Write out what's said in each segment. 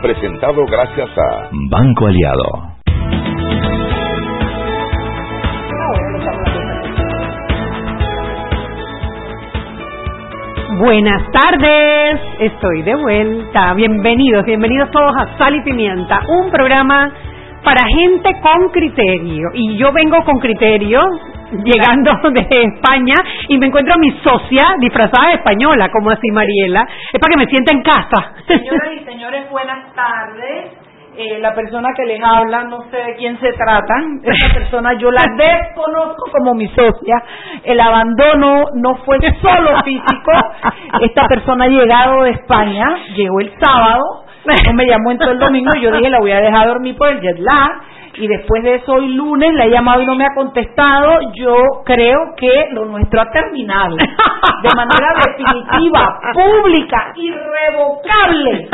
presentado gracias a Banco Aliado. Buenas tardes, estoy de vuelta. Bienvenidos, bienvenidos todos a Sal y Pimienta, un programa para gente con criterio. Y yo vengo con criterio, llegando de España, y me encuentro a mi socia disfrazada de española, como así Mariela. Es para que me sienta en casa. Señoras y señores, buenas tardes. Eh, la persona que les habla, no sé de quién se trata. Esa persona yo la desconozco como mi socia. El abandono no fue solo físico. Esta persona ha llegado de España, llegó el sábado, no me llamó en todo el domingo yo dije la voy a dejar dormir por el jet lag y después de eso hoy lunes le he llamado y no me ha contestado, yo creo que lo nuestro ha terminado. De manera definitiva, pública, irrevocable.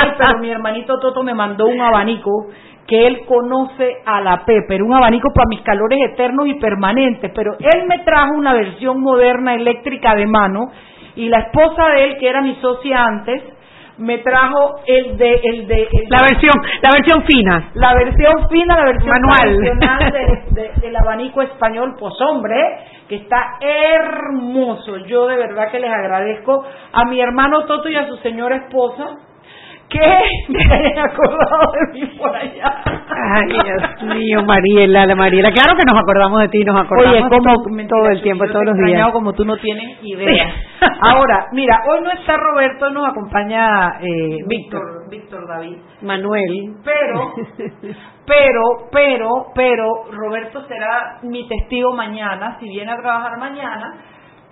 Ay, pero mi hermanito Toto me mandó un abanico que él conoce a la Pepper, un abanico para mis calores eternos y permanentes, pero él me trajo una versión moderna eléctrica de mano y la esposa de él, que era mi socia antes, me trajo el de el de la versión la versión fina. La versión fina la versión manual. tradicional del abanico español pues hombre que está hermoso. Yo de verdad que les agradezco a mi hermano Toto y a su señora esposa que me hayan acordado de mí por allá. Ay, Dios mío, Mariela, la Mariela. Claro que nos acordamos de ti, nos acordamos Oye, como todo el tiempo, todos los días. como tú no tienes idea. Ahora, mira, hoy no está Roberto, nos acompaña eh, Víctor, Víctor David. Manuel. Pero, pero, pero, pero, Roberto será mi testigo mañana, si viene a trabajar mañana,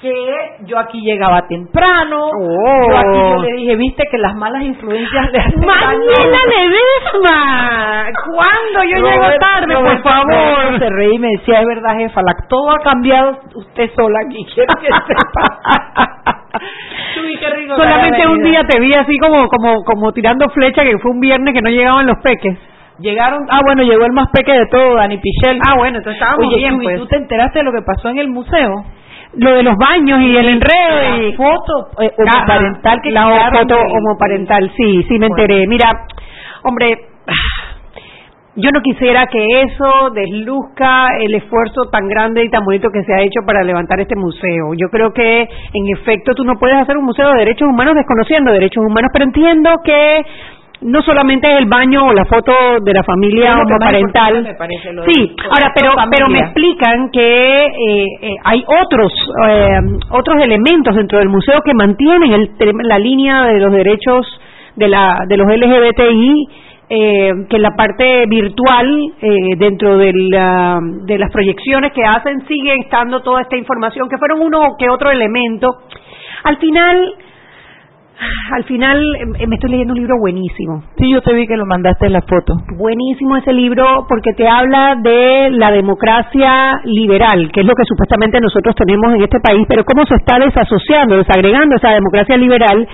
que yo aquí llegaba temprano, yo aquí yo Oh. le dije, viste que las malas influencias le hacen daño. Ledesma, ¿cuándo yo llego tarde, por Roberto- favor? Se reí y me decía, es verdad, jefa, la, todo ha cambiado usted sola aquí, quiero que sepa. Uy, qué rico que Solamente un día te vi así como como como tirando flecha que fue un viernes que no llegaban los peques. Llegaron, ah bueno, llegó el más peque de todo, Dani Pichel. Ah, bueno, entonces estábamos Oye, bien, pues. ¿tú te enteraste de lo que pasó en el museo? Lo de los baños y el enredo y La foto eh, Ah, homoparental que la foto de- homoparental, sí, sí me Bueno. enteré. Mira, hombre, yo no quisiera que eso desluzca el esfuerzo tan grande y tan bonito que se ha hecho para levantar este museo. Yo creo que, en efecto, tú no puedes hacer un museo de derechos humanos desconociendo derechos humanos, pero entiendo que no solamente es el baño o la foto de la familia homoparental. Sí, ahora, pero, pero me explican que eh, eh, hay otros eh, otros elementos dentro del museo que mantienen el, la línea de los derechos de la de los LGBTI eh, que en la parte virtual eh, dentro de, la- de las proyecciones que hacen sigue estando toda esta información que fueron uno que otro elemento al final al final eh, me estoy leyendo un libro buenísimo Sí, yo te vi que lo mandaste en la foto. Buenísimo ese libro porque te habla de la democracia liberal, que es lo que supuestamente nosotros tenemos en este país, pero cómo se está desasociando, desagregando esa democracia liberal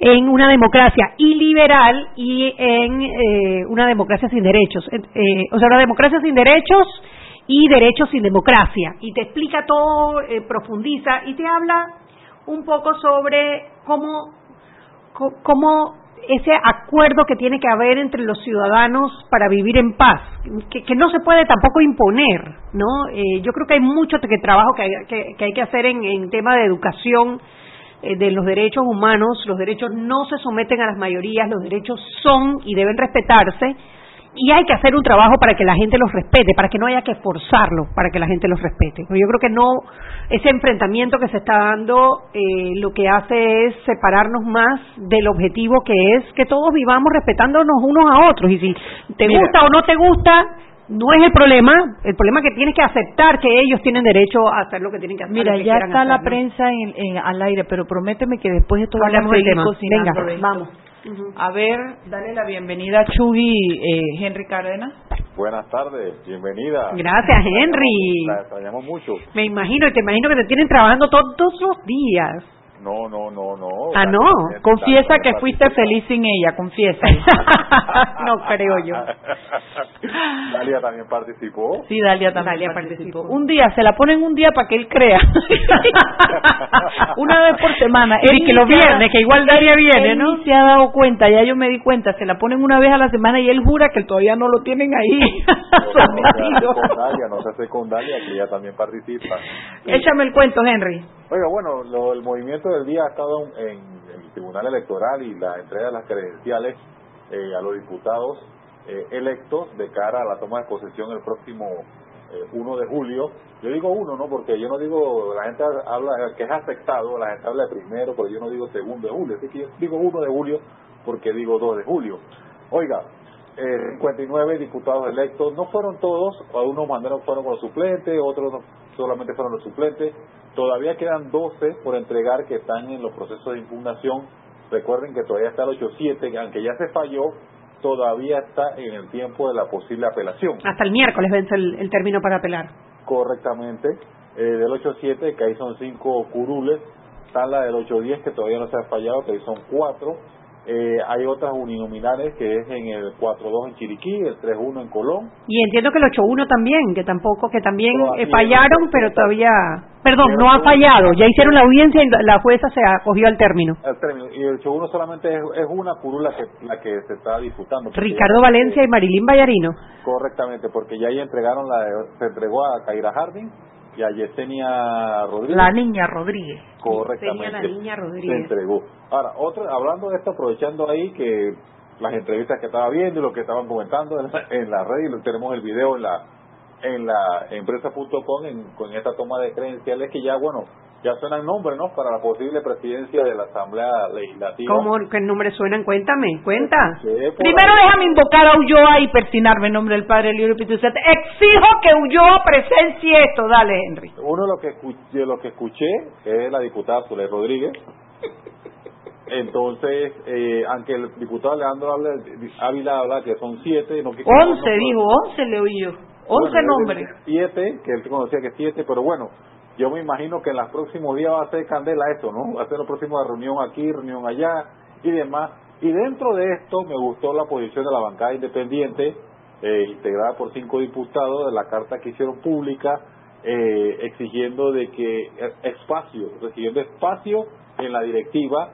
en una democracia iliberal y en eh, una democracia sin derechos. Eh, o sea, una democracia sin derechos y derechos sin democracia. Y te explica todo, eh, profundiza y te habla un poco sobre cómo cómo ese acuerdo que tiene que haber entre los ciudadanos para vivir en paz, que, no se puede tampoco imponer, ¿no? Eh, yo creo que hay mucho que trabajo que hay que, hacer en, en tema de educación eh, de los derechos humanos. Los derechos no se someten a las mayorías, los derechos son y deben respetarse. Y hay que hacer un trabajo para que la gente los respete, para que no haya que forzarlo, para que la gente los respete. Yo creo que no, ese enfrentamiento que se está dando eh, lo que hace es separarnos más del objetivo que es que todos vivamos respetándonos unos a otros. Y si te Mira. gusta o no te gusta, no es el problema. El problema es que tienes que aceptar que ellos tienen derecho a hacer lo que tienen que hacer. Mira, que ya está la prensa en, en- al aire, pero prométeme que después esto vamos a seguir cocinando Venga, de A ver, dale la bienvenida a Chugi eh, Henry Cárdenas. Buenas tardes, bienvenida. Gracias, Henry. La extrañamos mucho. Me imagino, y te imagino que te tienen trabajando todos los días. No, no, no, no. Ah, no. Confiesa que fuiste feliz sin ella, confiesa. no creo yo. Dalia también participó. Sí, Dalia también participó. Un día, se la ponen un día para que él crea. Una vez por semana. Y que lo viernes, que igual Dalia viene, él ¿no? ni se ha dado cuenta, ya yo me di cuenta, se la ponen una vez a la semana y él jura que todavía no lo tienen ahí. No, no se hace con Dalia, no se hace con Dalia, que ella también participa. Échame el cuento, Henry. Oiga, bueno, lo- el movimiento del día ha estado en, el Tribunal Electoral y la entrega de las credenciales eh, a los diputados eh, electos de cara a la toma de posesión el próximo eh, 1 de julio. Yo digo uno, ¿no? Porque yo no digo, la gente habla que es afectado, la gente habla de primero, pero yo no digo segundo de julio. Yo digo 1 de julio porque digo 2 de julio. Oiga, eh, 59 diputados electos, no fueron todos, algunos mandaron fueron con los suplentes, otros no- solamente fueron los suplentes, todavía quedan 12 por entregar que están en los procesos de impugnación, recuerden que todavía está el 8-7, que aunque ya se falló, todavía está en el tiempo de la posible apelación, Hasta el miércoles vence el, el término para apelar. correctamente, eh, del 8-7, que ahí son 5 curules, está la del 8-10, que todavía no se ha fallado, que ahí son 4, eh, hay otras uninominales que es en el 4-2 en Chiriquí, el 3-1 en Colón, Y entiendo que el 8-1 también, que tampoco, que también eh, fallaron, pero todavía... Perdón, no ha fallado. Ya hicieron la audiencia y la- jueza se acogió al término. al término. Y el 8-1 solamente es, es una curula que la que se está disputando. Ricardo Valencia y Marilín Vallarino. Correctamente, porque ya ahí entregaron la se entregó a Kaira Harding y a Yesenia Rodríguez. La niña Rodríguez. Correctamente. Yesenia la niña Rodríguez. Se entregó. Ahora, otro, hablando de esto, aprovechando ahí que las entrevistas que estaba viendo y lo que estaban comentando en la, en la red, y lo- tenemos el video en la en la empresa.com en, con esta toma de credenciales que ya, bueno, ya suenan nombres, ¿no? Para la posible presidencia de la Asamblea Legislativa. ¿Cómo? ¿Qué nombres suenan? Cuéntame, cuenta. Primero ahí. déjame invocar a Ulloa y persinarme en nombre del Padre, Espíritu Santo. Exijo que Ulloa presencie esto. Dale, Henry. Uno de lo que escuché, lo que escuché es la diputada Soler Rodríguez. Entonces, eh, aunque el diputado Leandro habla, Ávila habla que son siete, no que Once, dijo, once le oí yo. Once Bueno, nombres. Siete, que él conocía que siete, pero bueno, yo me imagino que en los próximos días va a ser candela esto, ¿no? Va a ser la próxima reunión aquí, reunión allá y demás. Y dentro de esto me gustó la posición de la bancada independiente, eh, integrada por cinco diputados, de la carta que hicieron pública, eh, exigiendo de que eh, espacio, exigiendo espacio en la directiva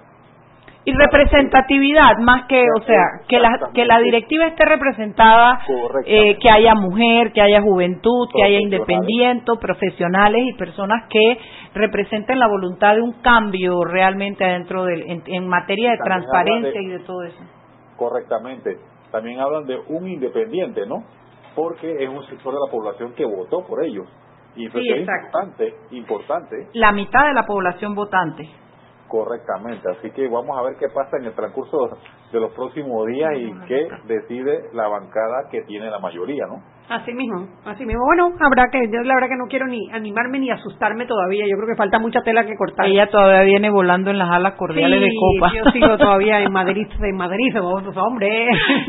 Y representatividad, más que, o sea, que la, que la directiva esté representada, eh, que haya mujer, que haya juventud, que haya independientes, profesionales y personas que representen la voluntad de un cambio realmente adentro del, en, en materia de También transparencia de- y de todo eso. correctamente. También hablan de un independiente, ¿no? Porque es un sector de la población que votó por ellos. Y Sí, es importante, importante, La mitad de la población votante. Correctamente. Así que vamos a ver qué pasa en el transcurso de los próximos días y qué decide la bancada que tiene la mayoría, ¿no? Así mismo, así mismo. Bueno, habrá que, yo la verdad que no quiero ni animarme ni asustarme todavía. Yo creo que falta mucha tela que cortar. Ella todavía viene volando en las alas cordiales Sí, de copa. Yo sigo todavía en Madrid, en Madrid, vamos, hombre.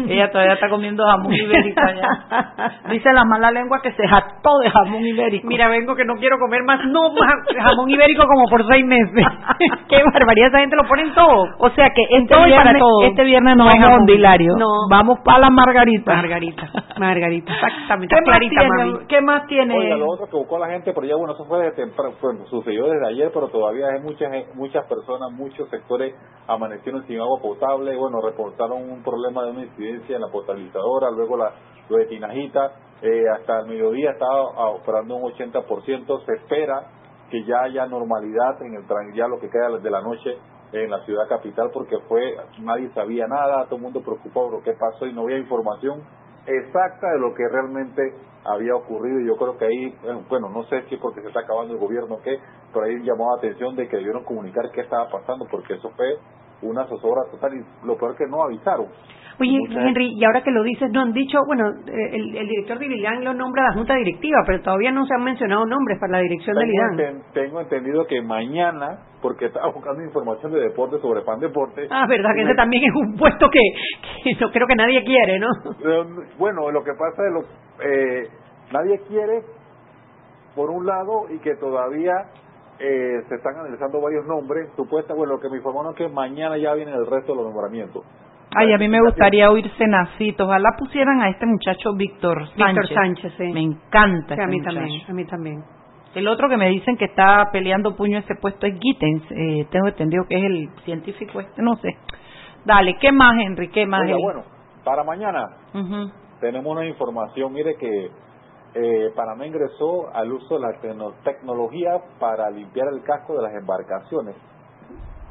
Ella todavía está comiendo jamón ibérico allá. Dice la mala lengua que se jactó de jamón ibérico. Mira, vengo que no quiero comer más, no más jamón ibérico como por seis meses. Qué barbaridad, esa gente lo pone en todo. O sea que este Todo para viernes, todo. este viernes no, No vamos a. Hilario. No. Vamos para la Margarita. Margarita, Margarita, exactamente. ¿Qué más, clarita, tiene, mami. ¿Qué más tiene? Oiga, lo otro que buscó la gente, pero ya bueno, eso fue desde temprano, fue- sucedió desde ayer, pero todavía hay muchas muchas personas, muchos sectores amanecieron sin agua potable, bueno, reportaron un problema de una incidencia en la potabilizadora, luego la, lo de Tinajita, eh, hasta el mediodía estaba ah, operando un 80%, se espera que ya haya normalidad en el tran- ya lo que queda de la noche en la ciudad capital porque fue nadie sabía nada, todo el mundo preocupado por lo que pasó y no había información exacta de lo que realmente había ocurrido. Y yo creo que ahí, bueno, no sé si porque se está acabando el gobierno o qué, pero ahí llamó la atención de que debieron comunicar qué estaba pasando porque eso fue una zozobra total y lo peor que no avisaron. Oye, Henry, y ahora que lo dices, no han dicho, bueno, eh, el, el director de ILAN lo nombra la junta directiva, pero todavía no se han mencionado nombres para la dirección del ILAN. tengo entendido que mañana, porque estaba buscando información de deporte sobre Pan Deporte. Ah, verdad, que ese también es un puesto que, que no, creo que nadie quiere, ¿no? Eh, bueno, lo que pasa es lo, eh, nadie quiere, por un lado, y que todavía eh, se están analizando varios nombres. Supuesta, bueno, lo que me informaron es que mañana ya viene el resto de los nombramientos. Ay, a mí me gustaría oír Cenacito. Ojalá pusieran a este muchacho Víctor Sánchez. Víctor Sánchez, sí. Me encanta. a mí también, a mí también. El otro que me dicen que está peleando puño ese puesto es Gittens. Eh, tengo entendido que es el científico este, no sé. Dale, ¿qué más, Henry? ¿Qué más? bueno, para mañana tenemos una información. Mire que eh, Panamá ingresó al uso de la tecnología para limpiar el casco de las embarcaciones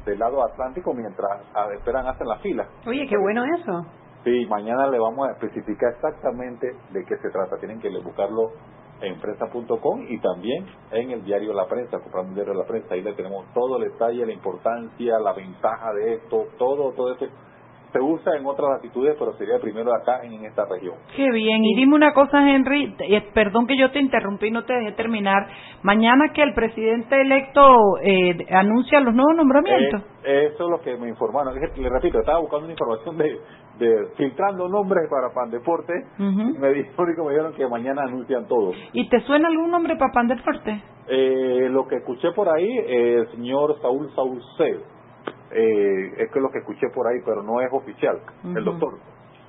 del lado atlántico mientras esperan hacen la fila. Oye, qué bueno eso. Sí, mañana le vamos a especificar exactamente de qué se trata. Tienen que buscarlo en prensa.com y también en el diario La Prensa, comprando el diario La Prensa. Ahí le tenemos todo el detalle, la importancia, la ventaja de esto, todo, todo esto se usa en otras latitudes, pero sería primero acá en esta región. Qué bien. Y dime una cosa, Henry, eh, perdón que yo te interrumpí y no te dejé terminar. Mañana que el presidente electo eh, anuncia los nuevos nombramientos. Eh, eso es lo que me informaron. Le repito, estaba buscando una información de, de filtrando nombres para Pan Deporte. Me dijeron me dijeron que mañana anuncian todos. ¿Y te suena algún nombre para Pan Deporte? Eh, lo que escuché por ahí, el señor Saúl Saucedo eh, es que lo que escuché por ahí, pero no es oficial, el doctor.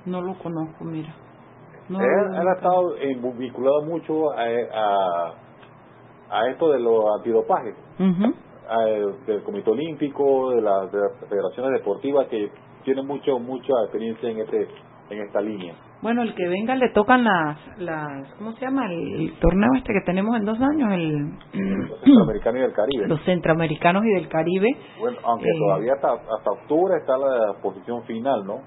No lo conozco, mira. él, ha estado vinculado mucho a, a, esto de los antidopajes, del Comité Olímpico, de, las federaciones deportivas que tienen mucho mucha experiencia en este en esta línea. Bueno, el que venga le tocan las, las ¿cómo se llama? El, torneo este que tenemos en dos años, el... Los centroamericanos y del Caribe. Los centroamericanos y del Caribe. Bueno, aunque eh, todavía hasta, hasta octubre está la posición final, ¿no?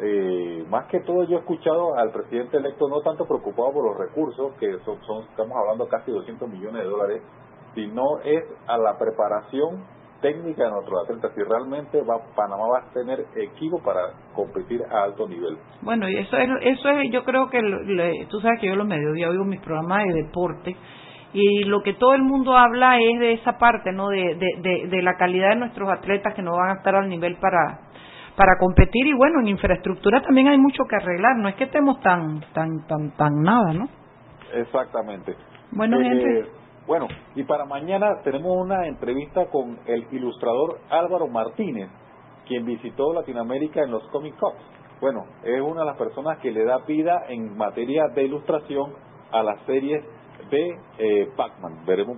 Eh, más que todo yo he escuchado al presidente electo no tanto preocupado por los recursos, que son, son estamos hablando casi 200 millones de dólares, sino es a la preparación técnica de nuestros atletas si realmente va, Panamá va a tener equipo para competir a alto nivel. Bueno, y eso es, eso es yo creo que tú sabes que yo los mediodía oigo mis programas de deporte y lo que todo el mundo habla es de esa parte, ¿no? De, de, de, la calidad de nuestros atletas que no van a estar al nivel para para competir y bueno, en infraestructura también hay mucho que arreglar, no es que estemos tan tan tan tan nada, ¿no? Exactamente. Bueno, gente eh, bueno, y para mañana tenemos una entrevista con el ilustrador Álvaro Martínez, quien visitó Latinoamérica en los Comic Cups. Bueno, es una de las personas que le da vida en materia de ilustración a las series de eh, Pac-Man. Veremos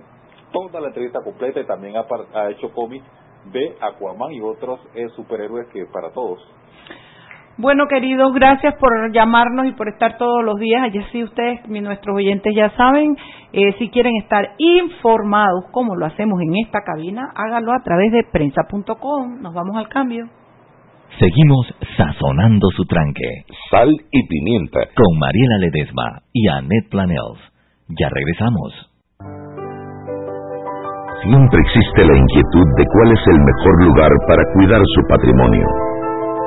toda la entrevista completa y también ha, hecho cómics de Aquaman y otros eh, superhéroes que para todos. Bueno, queridos, gracias por llamarnos y por estar todos los días. Allí sí ustedes, nuestros oyentes ya saben, eh, si quieren estar informados como lo hacemos en esta cabina, háganlo a través de prensa.com. Nos vamos al cambio. Seguimos sazonando su tranque. Sal y pimienta. Con Mariela Ledesma y Annette Planels. Ya regresamos. Siempre existe la inquietud de cuál es el mejor lugar para cuidar su patrimonio.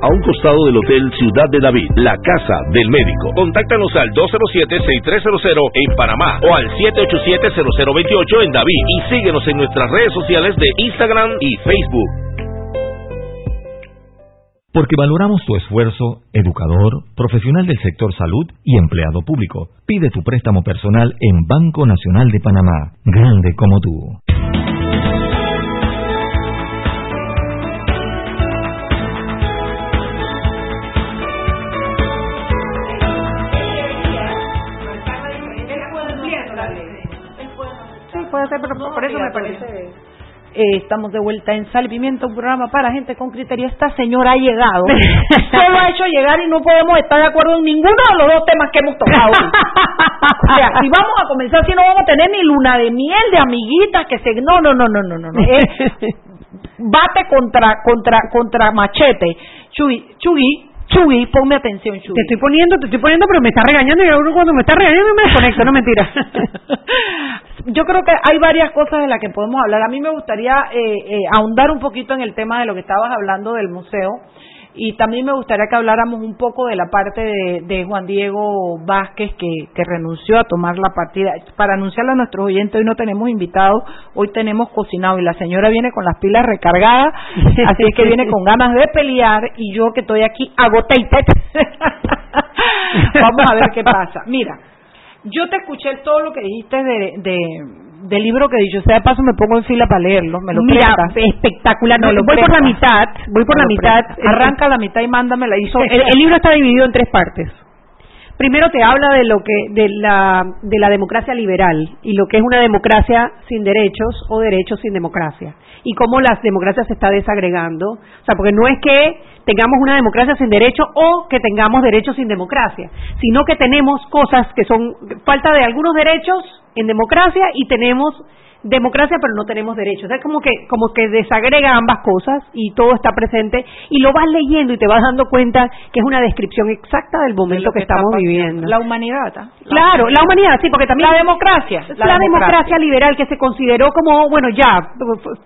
a un costado del Hotel Ciudad de David, la casa del médico. Contáctanos al 207-6300 en Panamá o al 787-0028 en David y síguenos en nuestras redes sociales de Instagram y Facebook. Porque valoramos tu esfuerzo, educador, profesional del sector salud y empleado público. Pide tu préstamo personal en Banco Nacional de Panamá, grande como tú. Por eso me parece. Eh, estamos de vuelta en Sal y Pimienta, un programa para gente con criterio. Esta señora ha llegado, solo ha hecho llegar y no podemos estar de acuerdo en ninguno de los dos temas que hemos tocado. o sea, si vamos a comenzar, si no vamos a tener ni luna de miel de amiguitas que se. No, no, no, no, no, no. no. bate contra, contra, contra machete. Chugui, Chugui Chugui, ponme atención, Chugui. Te estoy poniendo, te estoy poniendo, pero me está regañando y ahora cuando me está regañando me desconecto, no mentira. Yo creo que hay varias cosas de las que podemos hablar. A mí me gustaría eh, eh, ahondar un poquito en el tema de lo que estabas hablando del museo y también me gustaría que habláramos un poco de la parte de, Juan Diego Vázquez que, que, renunció a tomar la partida. Para anunciarle a nuestros oyentes, hoy no tenemos invitados, hoy tenemos cocinado y la señora viene con las pilas recargadas, así que viene con ganas de pelear y yo que estoy aquí agotated. Vamos a ver qué pasa. Mira, yo te escuché todo lo que dijiste de del libro que dicho sea de paso me pongo en fila para leerlo, me lo Mira, espectacular, no, voy por la mitad, voy por la mitad, arranca la mitad y mándamela. El, el libro está dividido en tres partes. Primero te habla de lo que de la de la democracia liberal y lo que es una democracia sin derechos o derechos sin democracia. Y cómo las democracias se está desagregando, o sea, porque no es que tengamos una democracia sin derechos o que tengamos derechos sin democracia, sino que tenemos cosas que son falta de algunos derechos en democracia y tenemos democracia pero no tenemos derechos. Es como que como que desagrega ambas cosas y todo está presente y lo vas leyendo y te vas dando cuenta que es una descripción exacta del momento que, estamos viviendo. La humanidad. ¿ah? claro, la humanidad, sí, porque también la democracia, la, democracia. liberal que se consideró como bueno ya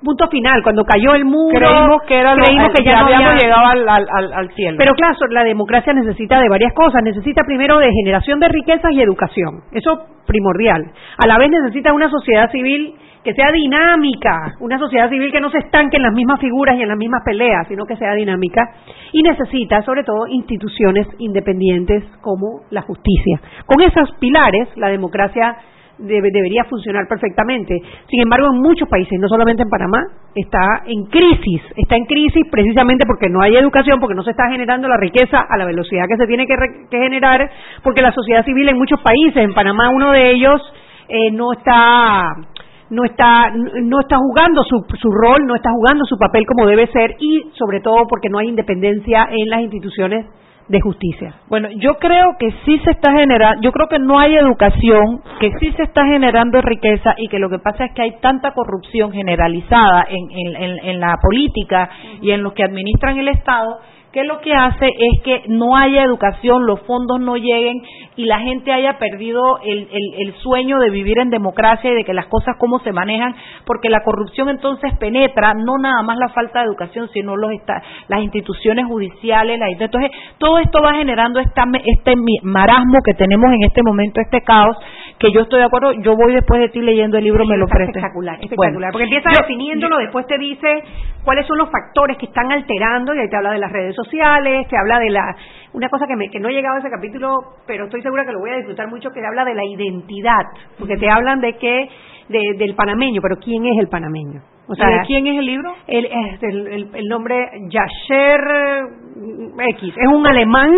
punto final cuando cayó el muro. Creímos que era creímos que ya, no habíamos llegado al, al, al cielo. Pero claro, la democracia necesita de varias cosas. Necesita primero de generación de riquezas y educación. Eso primordial. A la vez necesita una sociedad civil que sea dinámica, una sociedad civil que no se estanque en las mismas figuras y en las mismas peleas, sino que sea dinámica, y necesita sobre todo instituciones independientes como la justicia. Con esos pilares, la democracia debería funcionar perfectamente. Sin embargo, en muchos países, no solamente en Panamá, está en crisis. Está en crisis precisamente porque no hay educación, porque no se está generando la riqueza a la velocidad que se tiene que, generar, porque la sociedad civil en muchos países, en Panamá uno de ellos, eh, no está no está no está jugando su, su rol, no está jugando su papel como debe ser y sobre todo porque no hay independencia en las instituciones de justicia. Bueno, yo creo que sí se está generando, yo creo que no hay educación, que sí se está generando riqueza y que lo que pasa es que hay tanta corrupción generalizada en, en, en la política y en los que administran el Estado que lo que hace es que no haya educación, los fondos no lleguen y la gente haya perdido el, el, sueño de vivir en democracia y de que las cosas cómo se manejan, porque la corrupción entonces penetra no nada más la falta de educación, sino los las instituciones judiciales, la, entonces todo esto va generando esta, este marasmo que tenemos en este momento, este caos, que yo estoy de acuerdo, yo voy después de ti leyendo el libro, me lo ofrece. Espectacular, espectacular, porque empieza definiéndolo, después te dice cuáles son los factores que están alterando, y ahí te habla de las redes sociales, te habla de la, una cosa que, me, que no he llegado a ese capítulo, pero estoy segura que lo voy a disfrutar mucho, que habla de la identidad, porque te hablan de que, de, del panameño, pero ¿quién es el panameño? O sea, ¿De quién es el libro? El, el, el, nombre Yasher X. Es un alemán,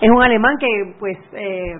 es un alemán que, pues, eh,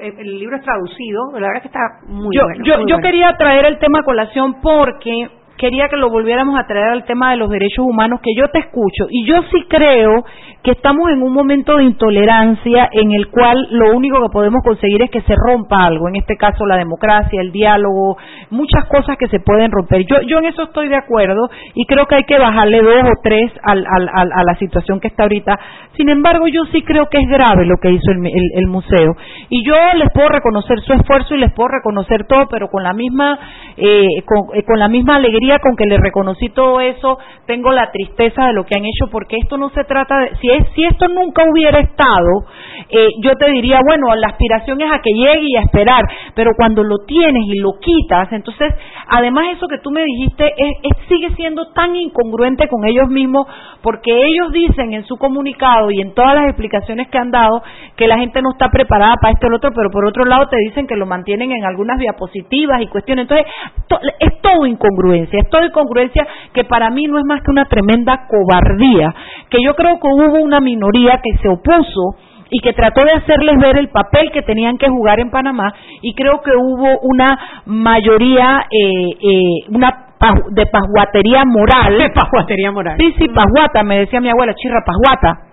el libro es traducido. La verdad que está muy yo, bueno. Yo, muy yo bueno. quería traer el tema a colación porque quería que lo volviéramos a traer al tema de los derechos humanos, que yo te escucho. Y yo sí creo que estamos en un momento de intolerancia en el cual lo único que podemos conseguir es que se rompa algo, en este caso la democracia, el diálogo, muchas cosas que se pueden romper. Yo, yo en eso estoy de acuerdo y creo que hay que bajarle dos o tres al, al, a la situación que está ahorita. Sin embargo, yo sí creo que es grave lo que hizo el, el, el museo. Y yo les puedo reconocer su esfuerzo y les puedo reconocer todo, pero con la misma, eh, con, eh, con la misma alegría con que les reconocí todo eso, tengo la tristeza de lo que han hecho, porque esto no se trata de, si es, si esto nunca hubiera estado, eh, yo te diría, bueno, la aspiración es a que llegue y a esperar, pero cuando lo tienes y lo quitas, entonces, además eso que tú me dijiste es, es, sigue siendo tan incongruente con ellos mismos, porque ellos dicen en su comunicado y en todas las explicaciones que han dado que la gente no está preparada para esto o lo otro, pero por otro lado te dicen que lo mantienen en algunas diapositivas y cuestiones. Entonces, to, es todo incongruencia, es todo incongruencia que para mí no es más que una tremenda cobardía, que yo creo que hubo una minoría que se opuso y que trató de hacerles ver el papel que tenían que jugar en Panamá y creo que hubo una mayoría, eh, eh, una de pasguatería moral. De pasguatería moral. Sí, sí, pasguata, me decía mi abuela, chirra pasguata.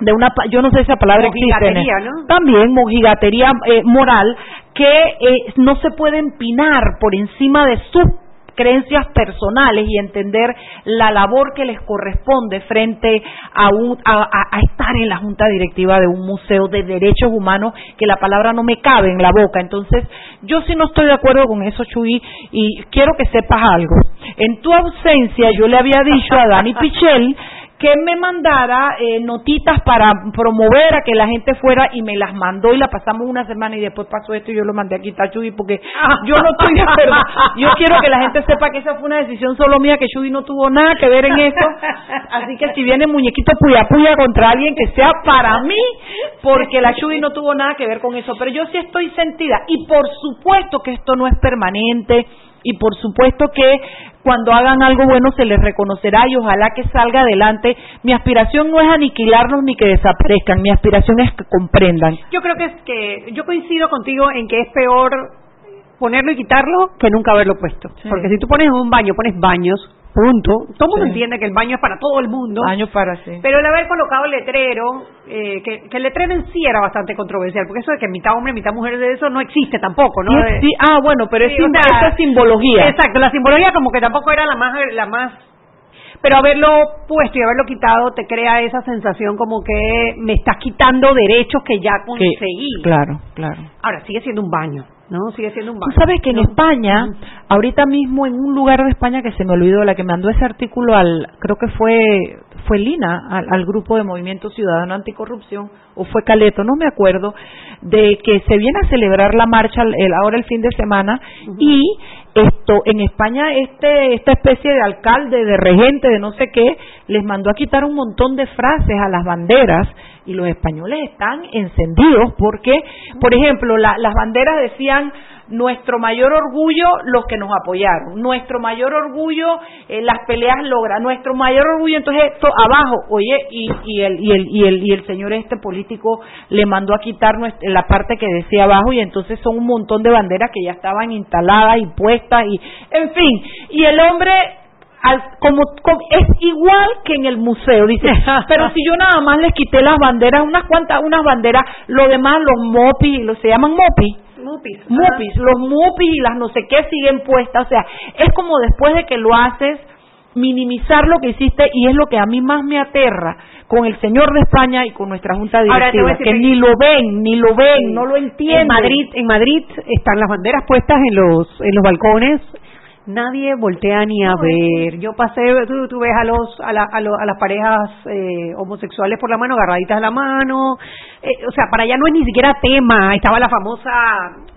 De una, yo no sé si esa palabra existe. ¿no? También mojigatería eh, moral que eh, no se puede empinar por encima de sus creencias personales y entender la labor que les corresponde frente a, un, a, a, estar en la junta directiva de un museo de derechos humanos que la palabra no me cabe en la boca. Entonces, yo sí no estoy de acuerdo con eso, Chuy, y quiero que sepas algo. En tu ausencia, yo le había dicho a Dani Pichel que me mandara eh, notitas para promover a que la gente fuera y me las mandó y la pasamos una semana y después pasó esto y yo lo mandé a quitar Chuy porque yo no estoy de acuerdo. Yo quiero que la gente sepa que esa fue una decisión solo mía, que Chuy no tuvo nada que ver en esto. Así que si viene muñequito puya puya contra alguien que sea para mí, porque la Chuy no tuvo nada que ver con eso. Pero yo sí estoy sentida y por supuesto que esto no es permanente y por supuesto que cuando hagan algo bueno se les reconocerá y ojalá que salga adelante. Mi aspiración no es aniquilarnos ni que desaparezcan, mi aspiración es que comprendan. Yo creo que es que yo coincido contigo en que es peor ponerlo y quitarlo que nunca haberlo puesto. Sí. Porque si tú pones un baño, pones baños, punto. Todo el mundo sí. entiende que el baño es para todo el mundo. Baño para sí. Pero el haber colocado el letrero, eh, que, que, el letrero en sí era bastante controversial, porque eso de que mitad hombre, mitad mujer de eso no existe tampoco, ¿no? Sí, sí. ah, bueno, pero es, sea, esa simbología. Exacto, la simbología como que tampoco era la más, la más pero haberlo puesto y haberlo quitado te crea esa sensación como que me estás quitando derechos que ya conseguí. Claro, claro. Ahora, sigue siendo un baño. No, sigue siendo un baño. Tú sabes que en no. España, ahorita mismo en un lugar de España que se me olvidó, la que mandó ese artículo al, creo que fue, fue Lina, al, al grupo de Movimiento Ciudadano Anticorrupción, o fue Caleto, no me acuerdo, de que se viene a celebrar la marcha el, ahora el fin de semana uh -huh. y esto en España este esta especie de alcalde de regente de no sé qué les mandó a quitar un montón de frases a las banderas y los españoles están encendidos porque por ejemplo la, las banderas decían nuestro mayor orgullo los que nos apoyaron, nuestro mayor orgullo eh, las peleas logra, nuestro mayor orgullo entonces esto abajo, oye, y, y, el, y, el, y, el, y el señor este político le mandó a quitar la parte que decía abajo y entonces son un montón de banderas que ya estaban instaladas y puestas y en fin, y el hombre al, como, como, es igual que en el museo dice pero si yo nada más les quité las banderas unas cuantas unas banderas lo demás los mopi los se llaman mopi Mupis. Mupis, los mupis y las no sé qué siguen puestas, o sea, es como después de que lo haces, minimizar lo que hiciste y es lo que a mí más me aterra con el señor de España y con nuestra junta directiva, Ahora, que ni lo ven, ni lo ven, sí. no lo entienden. En Madrid, en Madrid están las banderas puestas en los en los balcones nadie voltea ni a ver. Yo pasé, tú, tú ves a los a, la, a, lo, a las parejas eh, homosexuales por la mano, agarraditas a la mano. Eh, o sea, para allá no es ni siquiera tema. Estaba la famosa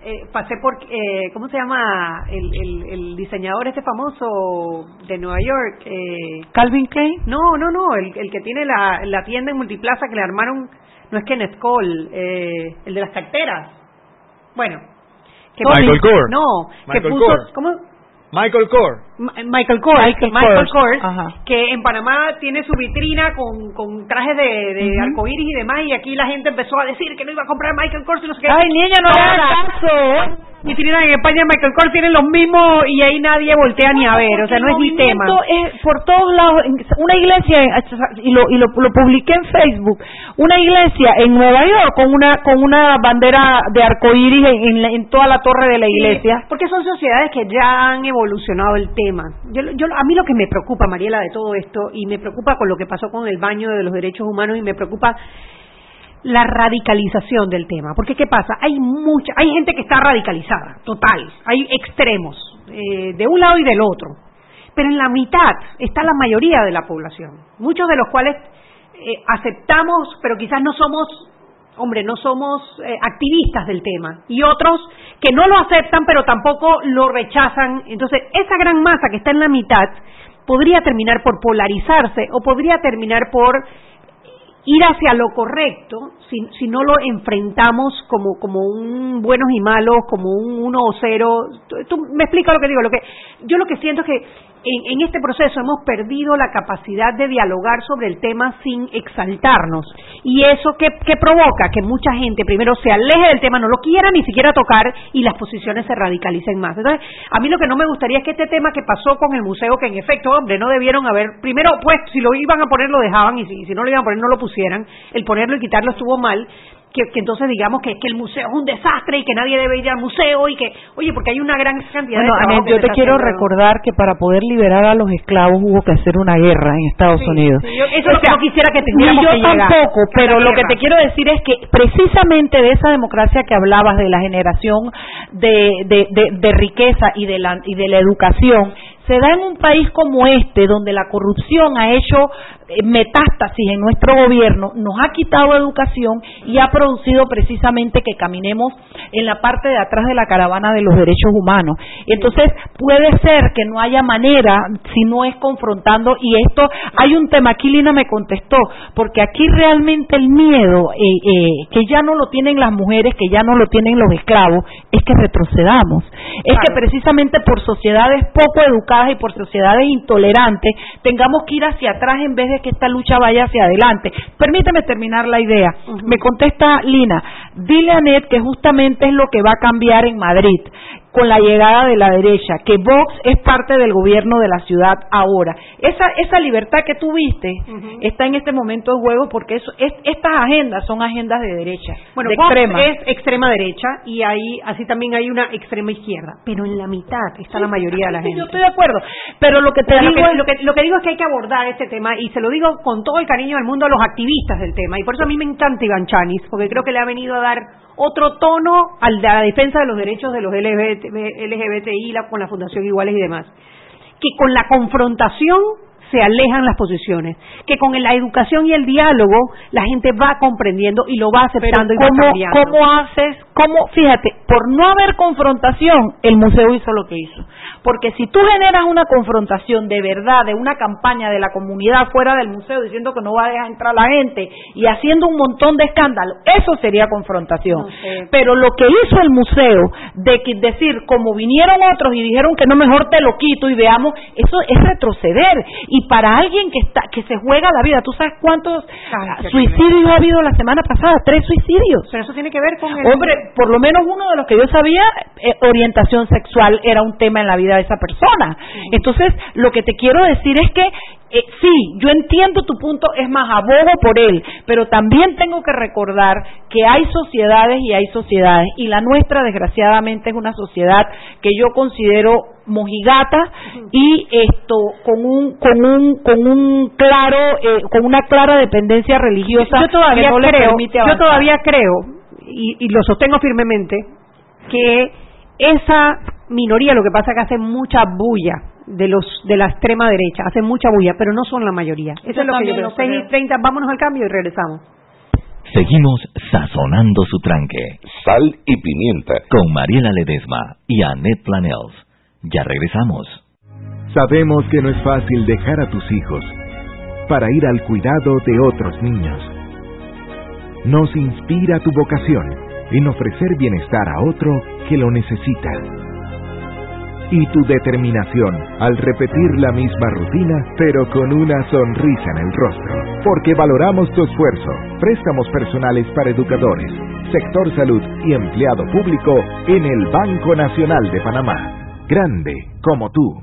eh, pasé por, eh, ¿cómo se llama? El, el, el diseñador este famoso de Nueva York. Eh, Calvin Klein. No, no, no, el, el que tiene la, la tienda en Multiplaza que le armaron, no es Kenneth Cole, eh, el de las carteras. Bueno. Que Michael Kors. No, Michael que puso, Kors. ¿cómo? Michael Kors. Michael Kors, Michael Michael, Kors, que en Panamá tiene su vitrina con, con trajes de, de Ujú. arcoíris y demás, y aquí la gente empezó a decir que no iba a comprar Michael Kors y no sé qué. Ay, niña, no hagas caso. Vitrina en España, Michael Kors tienen los mismos y ahí nadie voltea ni a ver, o sea, no es mi tema. es por todos lados. Una iglesia, y lo, y lo, lo publiqué en Facebook, una iglesia en Nueva York con una con una bandera de arcoíris en, en, en toda la torre de la iglesia. Sí, porque son sociedades que ya han evolucionado el tema. Yo, yo, a mí lo que me preocupa, Mariela, de todo esto, y me preocupa con lo que pasó con el baño de los derechos humanos, y me preocupa la radicalización del tema. Porque ¿qué pasa? Hay mucha, hay gente que está radicalizada, total. Hay extremos, eh, de un lado y del otro. Pero en la mitad está la mayoría de la población, muchos de los cuales eh, aceptamos, pero quizás no somos, hombre, no somos eh, activistas del tema. Y otros que no lo aceptan, pero tampoco lo rechazan. Entonces, esa gran masa que está en la mitad podría terminar por polarizarse o podría terminar por ir hacia lo correcto si, si no lo enfrentamos como como un buenos y malos como un uno o cero tú, tú me explicas lo que digo lo que yo lo que siento es que en, en este proceso hemos perdido la capacidad de dialogar sobre el tema sin exaltarnos. Y eso que, que provoca que mucha gente primero se aleje del tema no lo quiera ni siquiera tocar y las posiciones se radicalicen más. Entonces a mí lo que no me gustaría es que este tema que pasó con el museo que en efecto hombre no debieron haber primero pues si lo iban a poner lo dejaban y si, si no lo iban a poner no lo pusieran. El ponerlo y quitarlo estuvo mal que, que entonces digamos que, que el museo es un desastre y que nadie debe ir al museo y que oye porque hay una gran cantidad Bueno, de que yo te quiero haciendo. recordar que para poder liberar a los esclavos hubo que hacer una guerra en Estados Sí, Unidos. sí, yo- eso es lo que no quisiera que Ni tuviéramos yo que tampoco, pero lo que te quiero decir es que precisamente de esa democracia que hablabas, de la generación de, de, de, de riqueza y de, la, y de la educación, se da en un país como este, donde la corrupción ha hecho metástasis en nuestro gobierno, nos ha quitado educación y ha producido precisamente que caminemos en la parte de atrás de la caravana de los derechos humanos. Entonces, puede ser que no haya manera si no es confrontando, y esto, hay un tema, aquí Lina me contestó, porque aquí realmente el miedo, eh, eh, que ya no lo tienen las mujeres, que ya no lo tienen los esclavos, es que retrocedamos. Es que precisamente por sociedades poco educadas y por sociedades intolerantes tengamos que ir hacia atrás en vez de que esta lucha vaya hacia adelante. Permíteme terminar la idea. Me contesta Lina, dile a Net que justamente es lo que va a cambiar en Madrid con la llegada de la derecha, que Vox es parte del gobierno de la ciudad ahora. Esa, esa libertad que tuviste está en este momento en juego porque eso, es, estas agendas son agendas de derecha, Bueno, de Vox extrema. es extrema derecha y ahí así también hay una extrema izquierda, pero en la mitad está la mayoría de la Sí, gente. Yo estoy de acuerdo, pero lo que te digo lo, que, es lo, que, lo que digo es que hay que abordar este tema y se lo digo con todo el cariño del mundo a los activistas del tema y por eso a mí me encanta Iván Chanis porque creo que le ha venido a dar otro tono al de la defensa de los derechos de los LGBT, LGBTI la- con la Fundación Iguales y demás que con la confrontación se alejan las posiciones, que con la educación y el diálogo la gente va comprendiendo y lo va aceptando y va ¿Cómo, cambiando. ¿Cómo haces? ¿Cómo? Fíjate, por no haber confrontación, el museo hizo lo que hizo. Porque si tú generas una confrontación de verdad, de una campaña de la comunidad fuera del museo diciendo que no va a dejar entrar la gente y haciendo un montón de escándalo, eso sería confrontación. Pero lo que hizo el museo, de que- decir, como vinieron otros y dijeron que no, mejor te lo quito y veamos, eso es retroceder. Y para alguien que está que se juega la vida, ¿tú sabes cuántos qué suicidios ha habido la semana pasada? Tres suicidios. Pero eso tiene que ver con el... Hombre, por lo menos uno de los que yo sabía, eh, orientación sexual era un tema en la vida de esa persona. Entonces, lo que te quiero decir es que eh, sí, yo entiendo tu punto, es más, abogo por él, pero también tengo que recordar que hay sociedades y hay sociedades, y la nuestra, desgraciadamente, es una sociedad que yo considero mojigata y esto con un con un con un claro eh, con una clara dependencia religiosa yo todavía que no le creo, yo todavía creo y, y lo sostengo firmemente que esa minoría lo que pasa es que hace mucha bulla de los de la extrema derecha, hacen mucha bulla, pero no son la mayoría. Eso Yo es lo que yo creo. lo 6 y creo. 30, vámonos al cambio y regresamos. Seguimos sazonando su tranque. Sal y pimienta. Con Mariela Ledesma y Annette Planels. Ya regresamos. Sabemos que no es fácil dejar a tus hijos para ir al cuidado de otros niños. Nos inspira tu vocación en ofrecer bienestar a otro que lo necesita. Y tu determinación al repetir la misma rutina, pero con una sonrisa en el rostro. Porque valoramos tu esfuerzo. Préstamos personales para educadores, sector salud y empleado público en el Banco Nacional de Panamá. Grande como tú.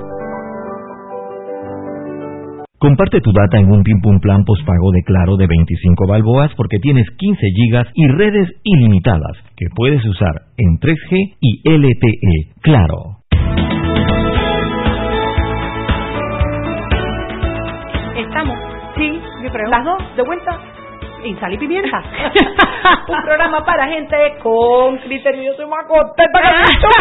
Comparte tu data en un Pim Pum Plan postpago de Claro de 25 balboas porque tienes 15 gigas y redes ilimitadas que puedes usar en 3G y LTE. Claro. Estamos, sí, yo creo. Las dos, de vuelta. En sal y pimienta. Un programa para gente con criterio. Yo soy más contenta que Chuy.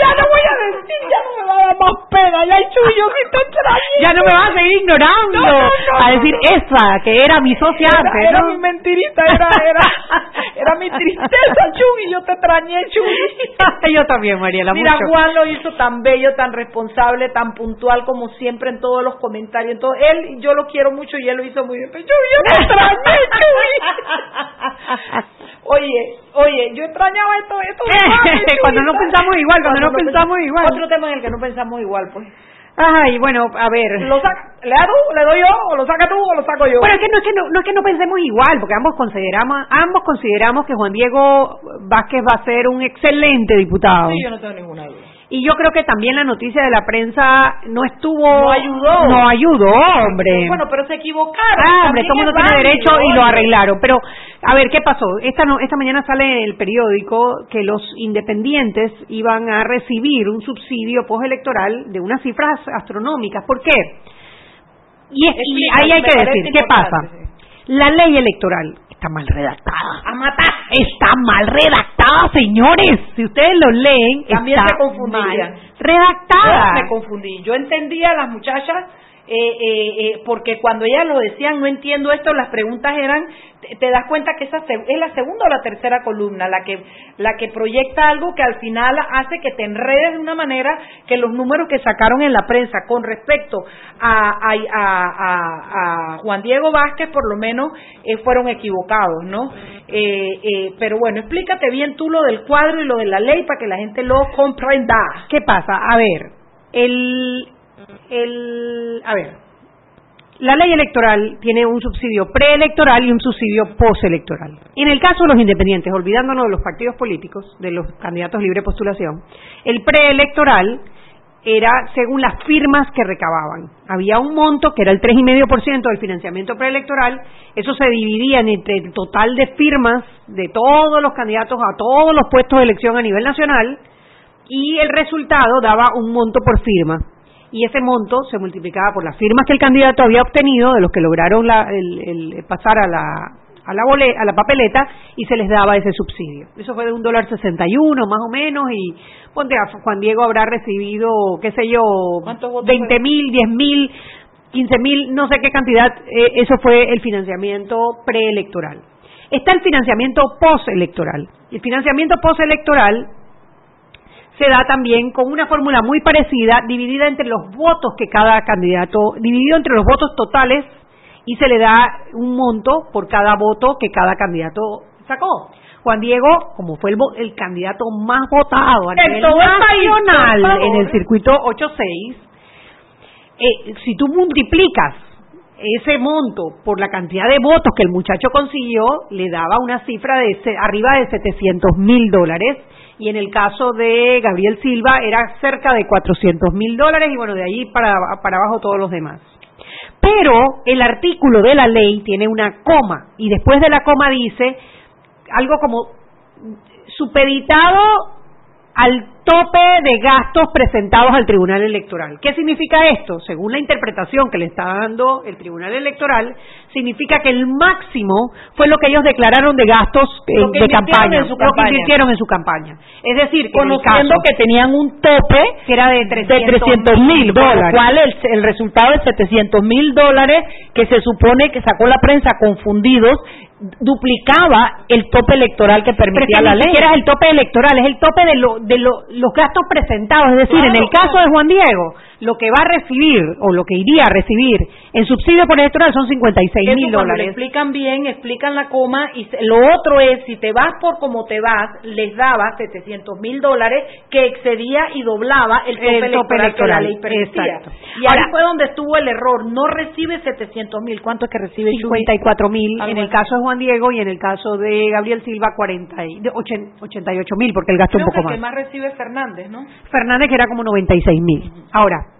Ya no voy a decir, ya no me va a dar más pena. Ya yo sí te extrañé. Ya no me vas a seguir ignorando. No, no, no, a decir esa, que era mi socia Era, antes, era mi mentirita, era, era, era mi tristeza, Chuy. Yo te extrañé, Chuy. Yo también, Mariela, Mira, mucho. Juan lo hizo tan bello, tan responsable, tan puntual como siempre en todos los comentarios. En todo, él, yo lo quiero mucho y él lo hizo muy bien. Pero Chuy, yo te extrañé. Oye, oye, yo extrañaba esto, esto. Cuando no pensamos igual, cuando no pensamos igual. Otro tema en el que no pensamos igual, pues. Ay, bueno, a ver. ¿Lo saca, ¿Le da tú? ¿Le doy yo? ¿O lo saca tú o lo saco yo? Bueno, es que no es que no, no es que no pensemos igual, porque ambos consideramos ambos consideramos que Juan Diego Vázquez va a ser un excelente diputado. Sí, yo no tengo ninguna duda. Y yo creo que también la noticia de la prensa no estuvo No ayudó. No ayudó, hombre. Bueno, pero se equivocaron. Ah, hombre, todo el mundo tiene derecho y lo arreglaron. Pero, a ver, ¿qué pasó? Esta, no, esta mañana sale en el periódico que los independientes iban a recibir un subsidio postelectoral de unas cifras astronómicas. ¿Por qué? Y, es- y ahí hay que decir, ¿qué pasa? La ley electoral está mal redactada. A matar. Está mal redactada, señores. Si ustedes lo leen, También está se confundían. mal redactada. Yo me confundí. Yo entendía a las muchachas eh, eh, eh, porque cuando ellas lo decían, no entiendo esto, las preguntas eran, te, das cuenta que esa es la segunda o la tercera columna, la que, la que proyecta algo que al final hace que te enredes de una manera que los números que sacaron en la prensa con respecto a, a, a- a- a Juan Diego Vázquez, por lo menos, eh, fueron equivocados, ¿no? Eh, eh, pero bueno, explícate bien tú lo del cuadro y lo de la ley para que la gente lo comprenda. ¿Qué pasa? A ver, el, el, a ver, la ley electoral tiene un subsidio preelectoral y un subsidio postelectoral. En el caso de los independientes, olvidándonos de los partidos políticos, de los candidatos libre postulación, el preelectoral era según las firmas que recababan. Había un monto que era el 3,5% del financiamiento preelectoral, eso se dividía entre el total de firmas de todos los candidatos a todos los puestos de elección a nivel nacional y el resultado daba un monto por firma. Y ese monto se multiplicaba por las firmas que el candidato había obtenido, de los que lograron el pasar a la, a la, a la papeleta y se les daba ese subsidio. Eso fue de un dólar sesenta y uno más o menos y ponte a Juan Diego habrá recibido, qué sé yo, veinte mil, diez mil, quince mil, no sé qué cantidad, eh, eso fue el financiamiento preelectoral. Está el financiamiento postelectoral. El financiamiento postelectoral se da también con una fórmula muy parecida, dividida entre los votos que cada candidato, dividido entre los votos totales y se le da un monto por cada voto que cada candidato sacó. Juan Diego, como fue el, candidato más votado a nivel nacional en el circuito 8-6, eh, si tú multiplicas ese monto por la cantidad de votos que el muchacho consiguió, le daba una cifra de arriba de 700 mil dólares y en el caso de Gabriel Silva era cerca de 400 mil dólares y bueno, de ahí para, para abajo todos los demás. Pero el artículo de la ley tiene una coma y después de la coma dice algo como supeditado al tope de gastos presentados al Tribunal Electoral. ¿Qué significa esto? Según la interpretación que le está dando el Tribunal Electoral, significa que el máximo fue lo que ellos declararon de gastos eh, de campaña, en su lo que invirtieron en su campaña. Es decir, conociendo que tenían un tope que era de 300 mil dólares, cual el, el resultado es 700 mil dólares que se supone que sacó la prensa confundidos duplicaba el tope electoral que permitía la ley. Pero es el tope electoral, es el tope de, lo, de los gastos presentados. Es decir, en el caso de Juan Diego, lo que va a recibir o lo que iría a recibir en subsidio por electoral son 56 mil dólares. Lo explican bien, explican la coma y lo otro es, si te vas por como te vas, les daba 700 mil dólares que excedía y doblaba el tope, electoral, que la ley. Y ahí fue donde estuvo el error. No recibe 700 mil. ¿Cuánto es que recibe 54 mil en el caso de Juan Diego y en el caso de Gabriel Silva 40 y, 88 mil porque él gastó un poco más. El que más recibe Fernández, ¿no? Fernández que era como 96 mil. Ahora,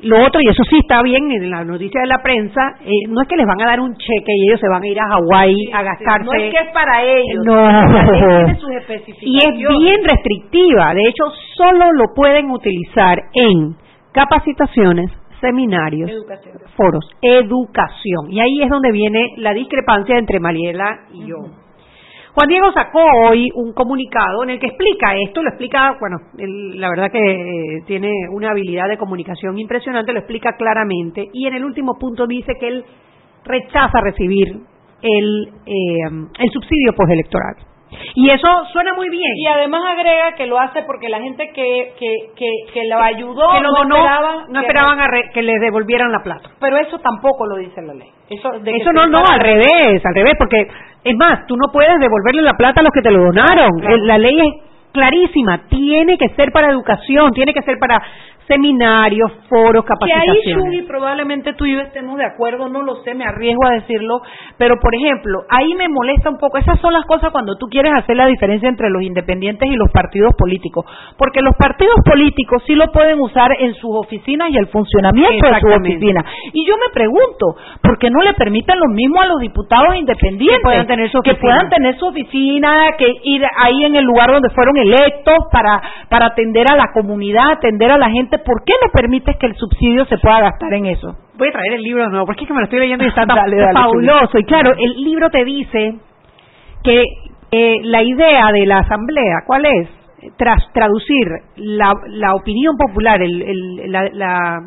lo otro, y eso sí está bien en la noticia de la prensa, eh, no es que les van a dar un cheque y ellos se van a ir a Hawái a gastarse. No es que es para ellos. No. y es bien restrictiva. De hecho, solo lo pueden utilizar en capacitaciones, seminarios, foros, educación. Y ahí es donde viene la discrepancia entre Mariela y yo. Juan Diego sacó hoy un comunicado en el que explica esto, lo explica, bueno, la verdad que eh, tiene una habilidad de comunicación impresionante, lo explica claramente y en el último punto dice que él rechaza recibir el, eh, el subsidio postelectoral. Y eso suena muy bien. Y además agrega que lo hace porque la gente que, que, que, que lo ayudó que no esperaban, no esperaban que les devolvieran la plata. Pero eso tampoco lo dice la ley. Eso, eso no, no, al revés, al revés, porque es más, tú no puedes devolverle la plata a los que te lo donaron. La ley es clarísima, tiene que ser para educación, tiene que ser para seminarios, foros, capacitaciones. Que ahí, Shugi, probablemente tú y yo estemos de acuerdo, no lo sé, me arriesgo a decirlo, pero por ejemplo, ahí me molesta un poco, esas son las cosas cuando tú quieres hacer la diferencia entre los independientes y los partidos políticos, porque los partidos políticos sí lo pueden usar en sus oficinas y el funcionamiento de sus oficinas. Y yo me pregunto, ¿por qué no le permiten lo mismo a los diputados independientes? Que puedan tener su oficina, que, puedan tener su oficina, que ir ahí en el lugar donde fueron electos para, para atender a la comunidad, atender a la gente ¿por qué no permites que el subsidio se pueda gastar en eso? Voy a traer el libro de nuevo, porque es que me lo estoy leyendo y está fabuloso. Y claro, el libro te dice que eh, la idea de la asamblea, ¿cuál es? Tras traducir la, la opinión popular, el, la,